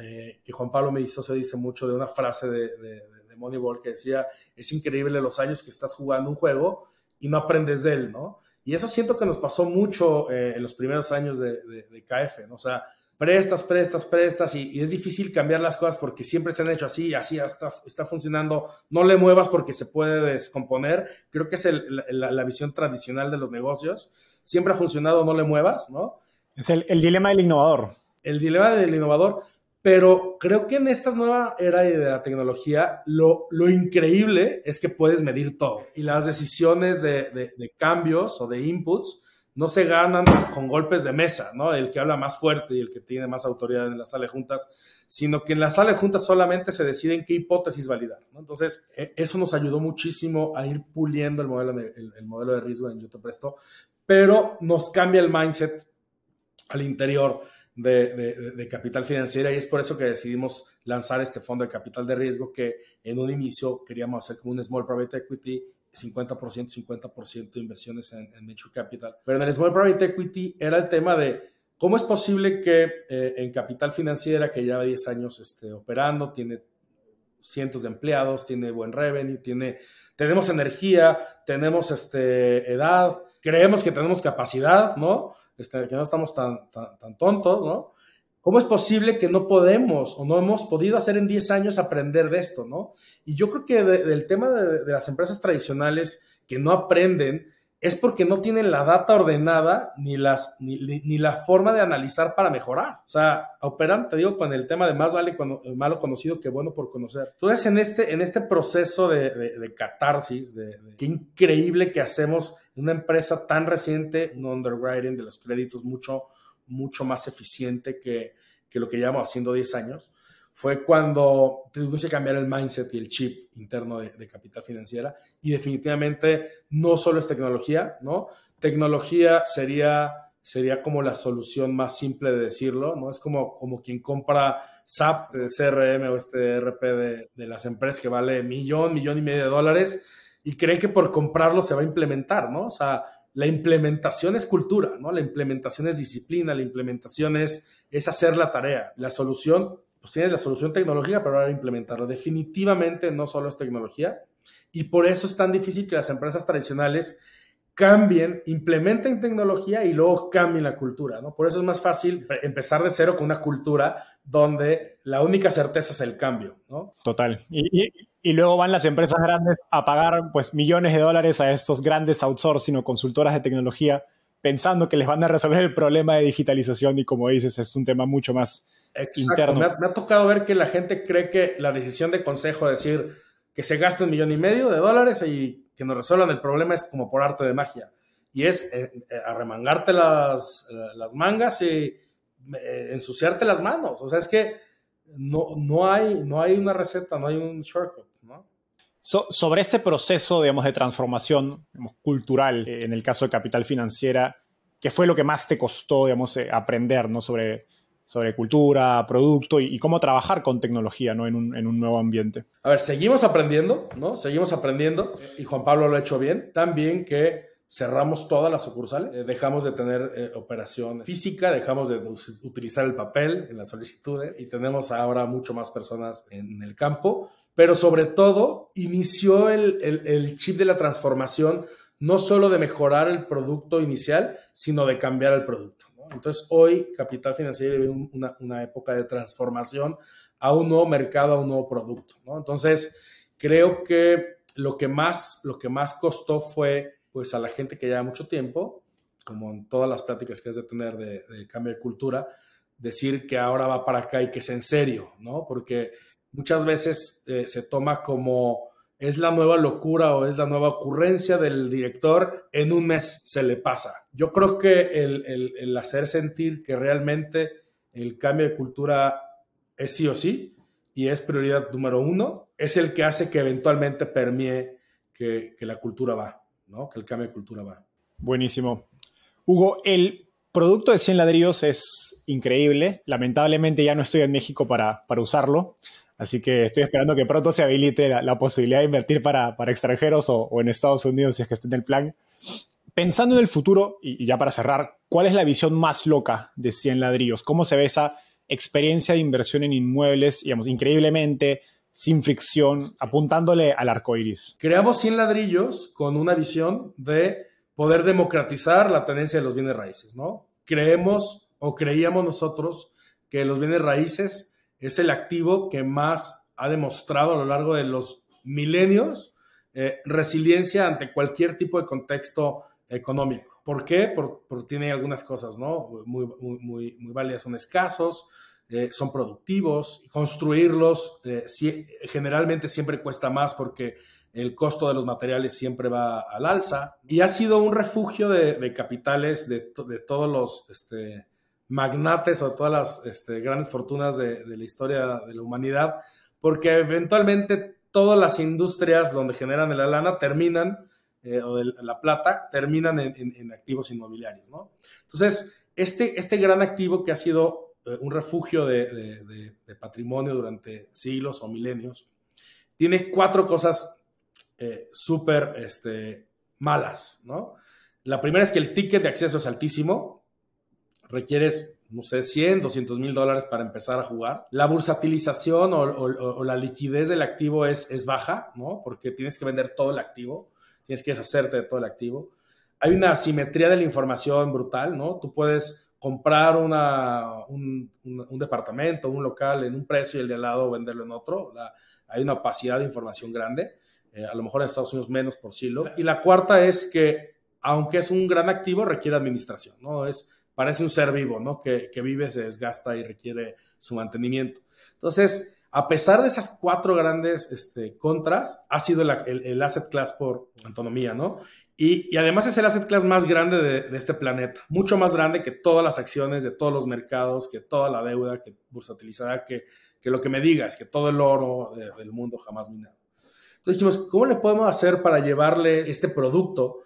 Eh, que Juan Pablo hizo, se dice mucho de una frase de, de, de, Moneyball que decía, es increíble los años que estás jugando un juego y no aprendes de él, ¿no? Y eso siento que nos pasó mucho eh, en los primeros años de, KF, ¿no? O sea, prestas, prestas, prestas y, es difícil cambiar las cosas porque siempre se han hecho así, así está, está funcionando, no le muevas porque se puede descomponer. Creo que es la, la visión tradicional de los negocios siempre ha funcionado, no le muevas, ¿no? Es el, dilema del innovador. El dilema del innovador, pero creo que en esta nueva era de la tecnología, lo, lo increíble es que puedes medir todo y las decisiones de, de, cambios o de inputs no se ganan con golpes de mesa, ¿no? El que habla más fuerte y el que tiene más autoridad en la sala de juntas, sino que en la sala de juntas solamente se decide en qué hipótesis validar, ¿no? Entonces, e, eso nos ayudó muchísimo a ir puliendo el modelo de, el, modelo de riesgo en Yo Presto, pero nos cambia el mindset al interior de, capital financiera y es por eso que decidimos lanzar este fondo de capital de riesgo que en un inicio queríamos hacer como un small private equity 50%, 50% de inversiones en, venture capital. Pero en el small private equity era el tema de cómo es posible que eh, en capital financiera, que lleva 10 años este, operando, tiene cientos de empleados, tiene buen revenue, tiene, tenemos energía, tenemos este, edad, creemos que tenemos capacidad, ¿no? Que no estamos tan, tan, tontos, ¿no? ¿Cómo es posible que no podemos o no hemos podido hacer en 10 años aprender de esto, ¿no? Y yo creo que del tema de, las empresas tradicionales que no aprenden es porque no tienen la data ordenada ni, las, ni, ni, la forma de analizar para mejorar. O sea, operan, te digo, con el tema de más vale malo conocido que bueno por conocer. Entonces, en este, en este proceso de, de, catarsis, de, qué increíble que hacemos una empresa tan reciente, un underwriting de los créditos mucho, mucho más eficiente que, que lo que llevamos haciendo 10 años fue cuando tuvimos que cambiar el mindset y el chip interno de, capital financiera. Y definitivamente no solo es tecnología, ¿no? Tecnología sería, sería como la solución más simple de decirlo, ¿no? Es como, como quien compra SAP de CRM o este RP de, de las empresas que vale millón, millón y medio de dólares y creen que por comprarlo se va a implementar, ¿no? O sea, la implementación es cultura, ¿no? La implementación es disciplina, la implementación es, es hacer la tarea. La solución pues tienes la solución tecnológica, pero ahora implementarlo. Definitivamente no solo es tecnología y por eso es tan difícil que las empresas tradicionales cambien, implementen tecnología y luego cambien la cultura, ¿no? Por eso es más fácil empezar de cero con una cultura donde la única certeza es el cambio, ¿no? Total. Y, luego van las empresas grandes a pagar pues millones de dólares a estos grandes outsourcing o consultoras de tecnología pensando que les van a resolver el problema de digitalización y como dices, es un tema mucho más Exacto. Me ha, tocado ver que la gente cree que la decisión de consejo, decir que se gaste un millón y medio de dólares y que nos resuelvan el problema es como por arte de magia. Y es eh, eh, arremangarte las, las, mangas y eh, ensuciarte las manos. O sea, es que no, no, hay, no hay una receta, no hay un shortcut. ¿no? sobre este proceso, digamos, de transformación cultural, en el caso de capital financiera, ¿qué fue lo que más te costó, digamos, aprender, ¿no? Sobre sobre cultura, producto y, cómo trabajar con tecnología ¿no? en, un, en, un, nuevo ambiente. A ver, seguimos aprendiendo, ¿no? Seguimos aprendiendo y Juan Pablo lo ha hecho bien. También que cerramos todas las sucursales, eh, dejamos de tener eh, operación física, dejamos de utilizar el papel en las solicitudes y tenemos ahora mucho más personas en el campo, pero sobre todo inició el, el, el chip de la transformación no solo de mejorar el producto inicial, sino de cambiar el producto. Entonces, hoy Capital Financiero vive una, época de transformación a un nuevo mercado, a un nuevo producto. Entonces, creo que lo que más, lo que más costó fue pues a la gente que lleva mucho tiempo, como en todas las pláticas que has de tener de, cambio de cultura, decir que ahora va para acá y que es en serio, ¿no? Porque muchas veces eh, se toma como es la nueva locura o es la nueva ocurrencia del director, en un mes se le pasa. Yo creo que el, hacer sentir que realmente el cambio de cultura es sí o sí y es prioridad número uno, es el que hace que eventualmente permee que, la cultura va, ¿no? que el cambio de cultura va. Buenísimo. Hugo, el producto de 100 ladrillos es increíble. Lamentablemente ya no estoy en México para, para usarlo. Así que estoy esperando que pronto se habilite la, posibilidad de invertir para, extranjeros o, en Estados Unidos si es que esté en el plan. Pensando en el futuro, y, ya para cerrar, ¿cuál es la visión más loca de 100 ladrillos? ¿Cómo se ve esa experiencia de inversión en inmuebles, digamos, increíblemente, sin fricción, apuntándole al arco iris? Creamos 100 ladrillos con una visión de poder democratizar la tenencia de los bienes raíces, ¿no? Creemos o creíamos nosotros que los bienes raíces es el activo que más ha demostrado a lo largo de los milenios eh, resiliencia ante cualquier tipo de contexto económico. ¿Por qué? Porque tiene algunas cosas, ¿no? Muy, muy, muy, muy válidas. Son escasos, eh, son productivos. Construirlos eh, generalmente siempre cuesta más porque el costo de los materiales siempre va al alza. Y ha sido un refugio de, capitales de, de, todos los... Este, magnates o todas las este, grandes fortunas de, la historia de la humanidad, porque eventualmente todas las industrias donde generan la lana terminan, eh, o la plata, terminan en, activos inmobiliarios. Entonces, este, este gran activo que ha sido eh, un refugio de, patrimonio durante siglos o milenios, tiene cuatro cosas eh, súper este, malas. La primera es que el ticket de acceso es altísimo, requieres, no sé, 100, 200 mil dólares para empezar a jugar. La bursatilización o, la liquidez del activo es, es baja, ¿no? Porque tienes que vender todo el activo, tienes que deshacerte de todo el activo. hay una asimetría de la información brutal, ¿no? Tú puedes comprar una, un, departamento, un local en un precio y el de al lado venderlo en otro. hay una opacidad de información grande. Eh, a lo mejor en Estados Unidos menos por silo. Y la cuarta es que, aunque es un gran activo, requiere administración, ¿no? Es, parece un ser vivo, ¿no? Que, que vive, se desgasta y requiere su mantenimiento. Entonces, a pesar de esas cuatro grandes este, contras, ha sido el, asset class por autonomía, ¿no? Y, además es el asset class más grande de, este planeta, mucho más grande que todas las acciones de todos los mercados, que toda la deuda que bursatilizada, que, que lo que me digas, que todo el oro del mundo jamás minado. Entonces dijimos, ¿cómo le podemos hacer para llevarle este producto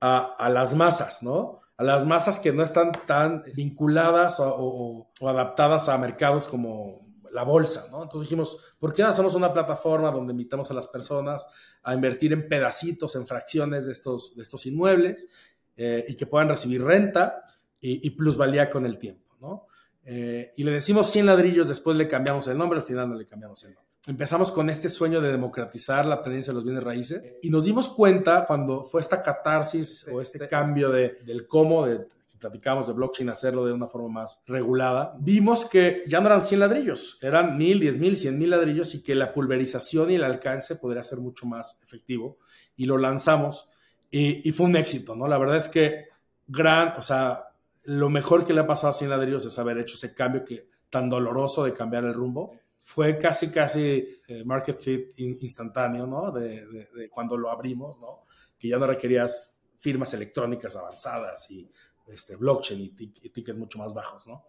a, las masas, ¿no? A las masas que no están tan vinculadas o, adaptadas a mercados como la bolsa, ¿no? Entonces dijimos, ¿por qué no hacemos una plataforma donde invitamos a las personas a invertir en pedacitos, en fracciones de estos, inmuebles eh, y que puedan recibir renta y, plusvalía con el tiempo, ¿no? Eh, y le decimos 100 ladrillos, después le cambiamos el nombre, al final no le cambiamos el nombre empezamos con este sueño de democratizar la tenencia de los bienes raíces y nos dimos cuenta cuando fue esta catarsis o este cambio de, del cómo, de, que platicamos de blockchain, hacerlo de una forma más regulada, vimos que ya no eran 100 ladrillos, eran 1000, 10 mil, 100 mil ladrillos y que la pulverización y el alcance podría ser mucho más efectivo y lo lanzamos y, y fue un éxito, ¿no? La verdad es que gran, o sea, lo mejor que le ha pasado a 100 ladrillos es haber hecho ese cambio que tan doloroso de cambiar el rumbo fue casi, casi eh, market fit instantáneo, ¿no? De, cuando lo abrimos, ¿no? Que ya no requerías firmas electrónicas avanzadas y este, blockchain y, tickets mucho más bajos, ¿no?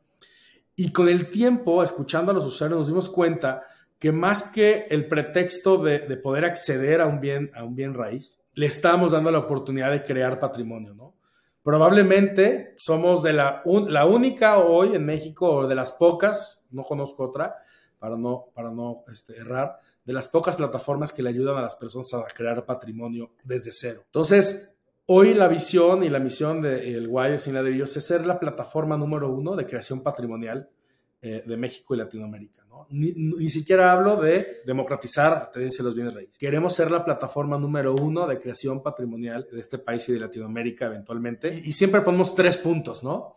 Y con el tiempo, escuchando a los usuarios, nos dimos cuenta que más que el pretexto de, poder acceder a un, bien, a un bien raíz, le estábamos dando la oportunidad de crear patrimonio, ¿no? Probablemente somos de la, la única hoy en México, o de las pocas, no conozco otra, para no, para no este, errar, de las pocas plataformas que le ayudan a las personas a crear patrimonio desde cero. Entonces, hoy la visión y la misión del de, Sin Ladrillos es ser la plataforma número uno de creación patrimonial eh, de México y Latinoamérica. ¿no? Ni, siquiera hablo de democratizar la tenencia de los bienes raíces. Queremos ser la plataforma número uno de creación patrimonial de este país y de Latinoamérica eventualmente. Y siempre ponemos tres puntos, ¿no?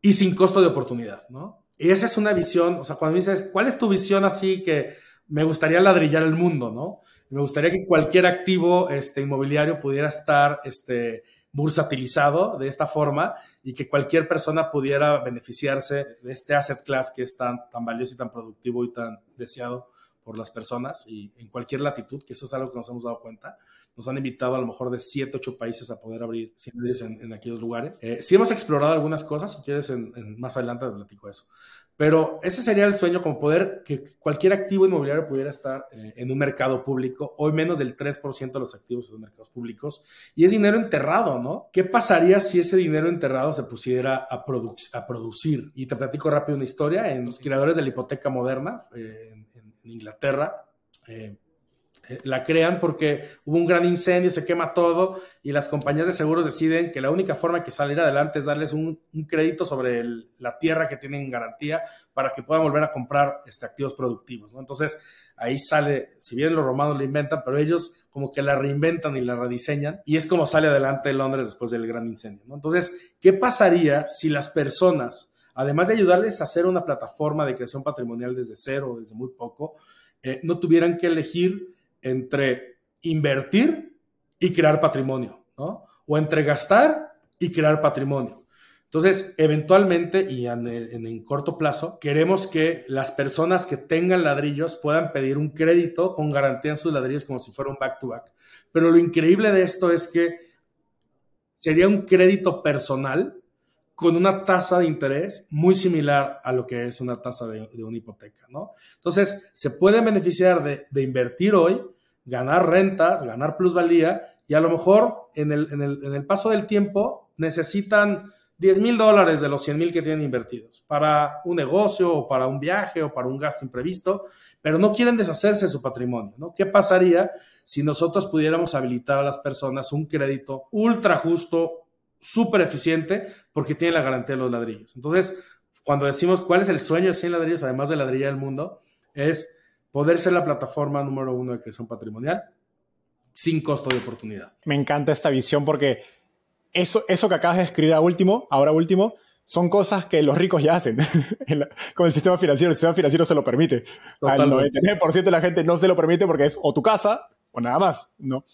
Y sin costo de oportunidad, ¿no? Y esa es una visión, o sea, cuando dices, ¿cuál es tu visión así que me gustaría ladrillar el mundo, ¿no? Me gustaría que cualquier activo este, inmobiliario pudiera estar este, bursatilizado de esta forma y que cualquier persona pudiera beneficiarse de este asset class que es tan, tan valioso y tan productivo y tan deseado por las personas y en cualquier latitud, que eso es algo que nos hemos dado cuenta. Nos han invitado a lo mejor de 7, 8 países a poder abrir en, en aquellos lugares. Eh, sí hemos explorado algunas cosas, si quieres en, más adelante te platico eso. Pero ese sería el sueño, como poder que cualquier activo inmobiliario pudiera estar eh, en un mercado público. Hoy menos del 3% de los activos son mercados públicos. Y es dinero enterrado, ¿no? ¿Qué pasaría si ese dinero enterrado se pusiera a, a producir? Y te platico rápido una historia. En los creadores de la hipoteca moderna, eh, en, Inglaterra, eh, eh, la crean porque hubo un gran incendio, se quema todo y las compañías de seguros deciden que la única forma de salir adelante es darles un, crédito sobre la tierra que tienen en garantía para que puedan volver a comprar este, activos productivos. Entonces ahí sale, si bien los romanos lo inventan, pero ellos como que la reinventan y la rediseñan y es como sale adelante Londres después del gran incendio. Entonces, ¿qué pasaría si las personas, además de ayudarles a hacer una plataforma de creación patrimonial desde cero, desde muy poco, eh, no tuvieran que elegir entre invertir y crear patrimonio, ¿no? O entre gastar y crear patrimonio. Entonces, eventualmente y en, en, corto plazo, queremos que las personas que tengan ladrillos puedan pedir un crédito con garantía en sus ladrillos como si fuera un back-to-back. Pero lo increíble de esto es que sería un crédito personal con una tasa de interés muy similar a lo que es una tasa de, una hipoteca, ¿no? Entonces, se pueden beneficiar de, de invertir hoy ganar rentas, ganar plusvalía y a lo mejor en el, en el, en el paso del tiempo necesitan 10 mil dólares de los 100 mil que tienen invertidos para un negocio o para un viaje o para un gasto imprevisto, pero no quieren deshacerse de su patrimonio. ¿no? ¿Qué pasaría si nosotros pudiéramos habilitar a las personas un crédito ultra justo, súper eficiente, porque tiene la garantía de los ladrillos? Entonces, cuando decimos cuál es el sueño de 100 ladrillos, además de ladrilla del mundo, es poder ser la plataforma número uno de creación patrimonial sin costo de oportunidad. Me encanta esta visión porque eso, eso que acabas de escribir a último, ahora último, son cosas que los ricos ya hacen con el sistema financiero. El sistema financiero se lo permite. Totalmente. Al 99% de la gente no se lo permite porque es o tu casa o nada más, ¿no?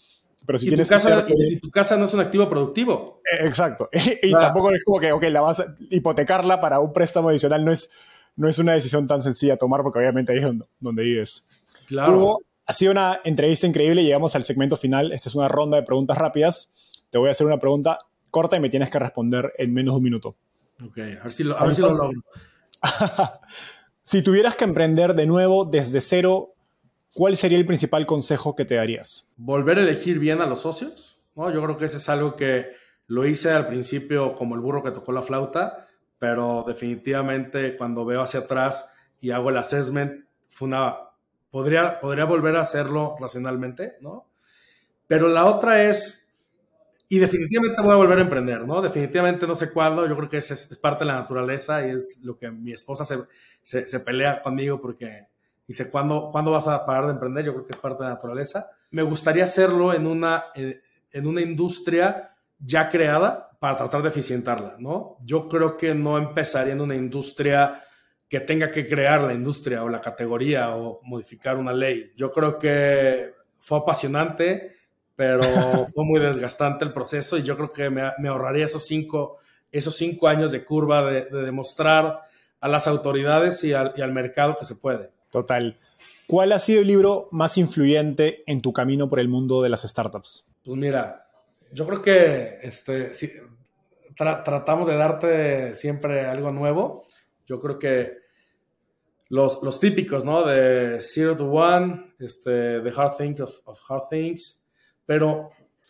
Pero si tienes tu casa, y tu casa no es un activo productivo. Eh, exacto. y tampoco es como que, ok, la vas a hipotecarla para un préstamo adicional no es, no es una decisión tan sencilla a tomar porque obviamente ahí es donde, vives. Claro. ha sido una entrevista increíble. Llegamos al segmento final. Esta es una ronda de preguntas rápidas. Te voy a hacer una pregunta corta y me tienes que responder en menos de un minuto. Ok, a ver si lo, a ver si lo logro. si tuvieras que emprender de nuevo desde cero, ¿cuál sería el principal consejo que te darías? Volver a elegir bien a los socios. ¿no? Yo creo que ese es algo que lo hice al principio como el burro que tocó la flauta, pero definitivamente cuando veo hacia atrás y hago el assessment, fue podría, podría volver a hacerlo racionalmente, ¿no? Pero la otra es y definitivamente voy a volver a emprender, ¿no? Definitivamente no sé cuándo, yo creo que es, es parte de la naturaleza y es lo que mi esposa se, se, pelea conmigo porque dice, ¿cuándo, ¿cuándo vas a parar de emprender? Yo creo que es parte de la naturaleza. Me gustaría hacerlo en una, en, una industria ya creada para tratar de eficientarla, ¿no? Yo creo que no empezaría en una industria que tenga que crear la industria o la categoría o modificar una ley. Yo creo que fue apasionante pero fue muy desgastante el proceso y yo creo que me, ahorraría esos cinco, esos cinco años de curva de, demostrar a las autoridades y al, y al, mercado que se puede. Total. ¿Cuál ha sido el libro más influyente en tu camino por el mundo de las startups? Pues mira, yo creo que este, tratamos de darte siempre algo nuevo. Yo creo que los, los típicos, ¿no? De Zero to One, este, The Hard Things of, Hard Things, pero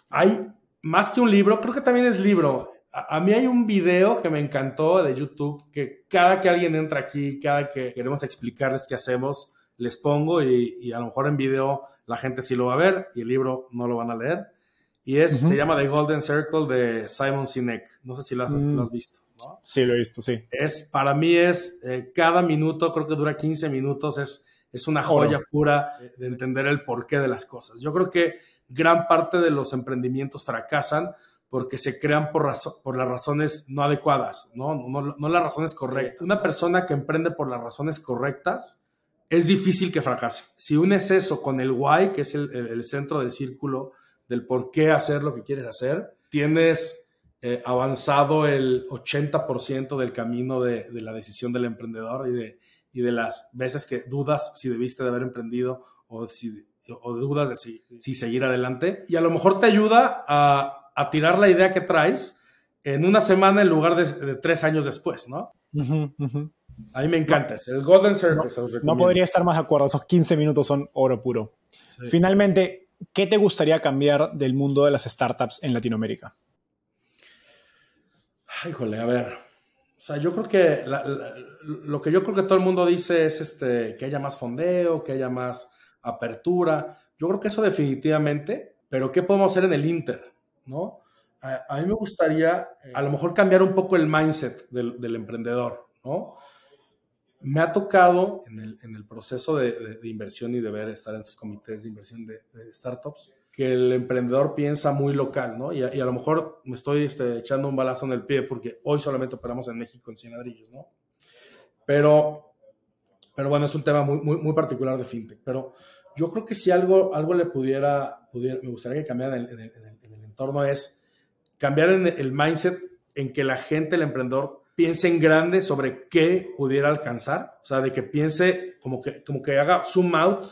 hay más que un libro, creo que también es libro. A, mí hay un video que me encantó de YouTube que cada que alguien entra aquí, cada que queremos explicarles qué hacemos, les pongo y, a lo mejor en video la gente sí lo va a ver y el libro no lo van a leer. Y es, se llama The Golden Circle de Simon Sinek. No sé si lo has, mm. visto. Sí, lo he visto, sí. Es, para mí es, eh, cada minuto, creo que dura 15 minutos, es, es una joya pura de entender el porqué de las cosas. Yo creo que gran parte de los emprendimientos fracasan porque se crean por, por las razones no adecuadas, ¿no? No, las razones correctas. Una persona que emprende por las razones correctas es difícil que fracase. Si unes eso con el why, que es el, centro del círculo del por qué hacer lo que quieres hacer, tienes eh, avanzado el 80% del camino de, la decisión del emprendedor y de, y de las veces que dudas si debiste de haber emprendido o si o dudas de si, seguir adelante. Y a lo mejor te ayuda a, tirar la idea que traes en una semana en lugar de, tres años después, ¿no? A mí me encanta, es el Golden Circle. No, podría estar más de acuerdo, esos 15 minutos son oro puro. Finalmente, ¿qué te gustaría cambiar del mundo de las startups en Latinoamérica? híjole, a ver. O sea, yo creo que lo que yo creo que todo el mundo dice es este, que haya más fondeo, que haya más apertura. Yo creo que eso definitivamente, pero ¿qué podemos hacer en el Inter? ¿no? A, mí me gustaría a lo mejor cambiar un poco el mindset del, emprendedor. ¿no? Me ha tocado en el, proceso de, inversión y de ver estar en estos comités de inversión de, startups que el emprendedor piensa muy local, ¿no? Y a, lo mejor me estoy este, echando un balazo en el pie porque hoy solamente operamos en México en 100 ladrillos, ¿no? Pero, pero bueno, es un tema muy, muy, particular de fintech. Pero yo creo que si algo, algo le pudiera, me gustaría que cambiara en, el, entorno es cambiar en el mindset en que la gente, el emprendedor, piense en grande sobre qué pudiera alcanzar, o sea, de que piense como que, como que haga zoom out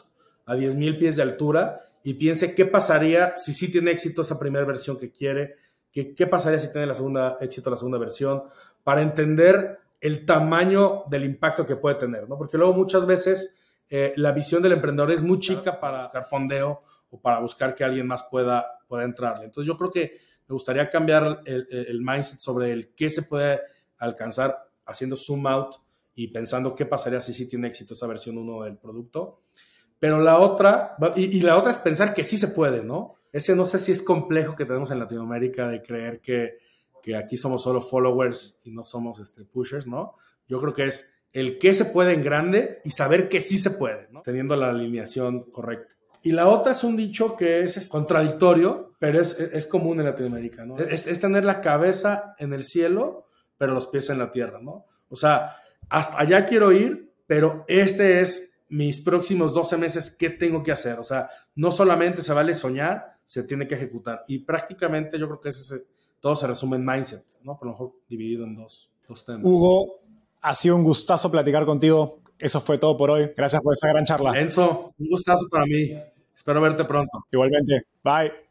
a 10.000 pies de altura y piense qué pasaría si sí tiene éxito esa primera versión que quiere, qué, qué pasaría si tiene la segunda, éxito la segunda versión, para entender el tamaño del impacto que puede tener, ¿no? Porque luego muchas veces eh, la visión del emprendedor es muy chica para buscar fondeo o para buscar que alguien más pueda, pueda entrarle. Entonces yo creo que me gustaría cambiar el, mindset sobre el qué se puede alcanzar haciendo zoom out y pensando qué pasaría si sí tiene éxito esa versión 1 del producto. Pero la otra, y, la otra es pensar que sí se puede, ¿no? Ese no sé si es complejo que tenemos en Latinoamérica de creer que, que aquí somos solo followers y no somos este, pushers, ¿no? Yo creo que es el qué se puede en grande y saber que sí se puede, ¿no? teniendo la alineación correcta. Y la otra es un dicho que es contradictorio, pero es, es común en Latinoamérica, ¿no? Es, tener la cabeza en el cielo, pero los pies en la tierra, ¿no? O sea, hasta allá quiero ir, pero este es mis próximos 12 meses, ¿qué tengo que hacer? O sea, no solamente se vale soñar, se tiene que ejecutar. Y prácticamente yo creo que ese, todo se resume en mindset, ¿no? Por lo mejor dividido en dos, dos temas. Hugo, ha sido un gustazo platicar contigo. Eso fue todo por hoy. Gracias por esa gran charla. Enzo, un gustazo para mí. Espero verte pronto. Igualmente. Bye.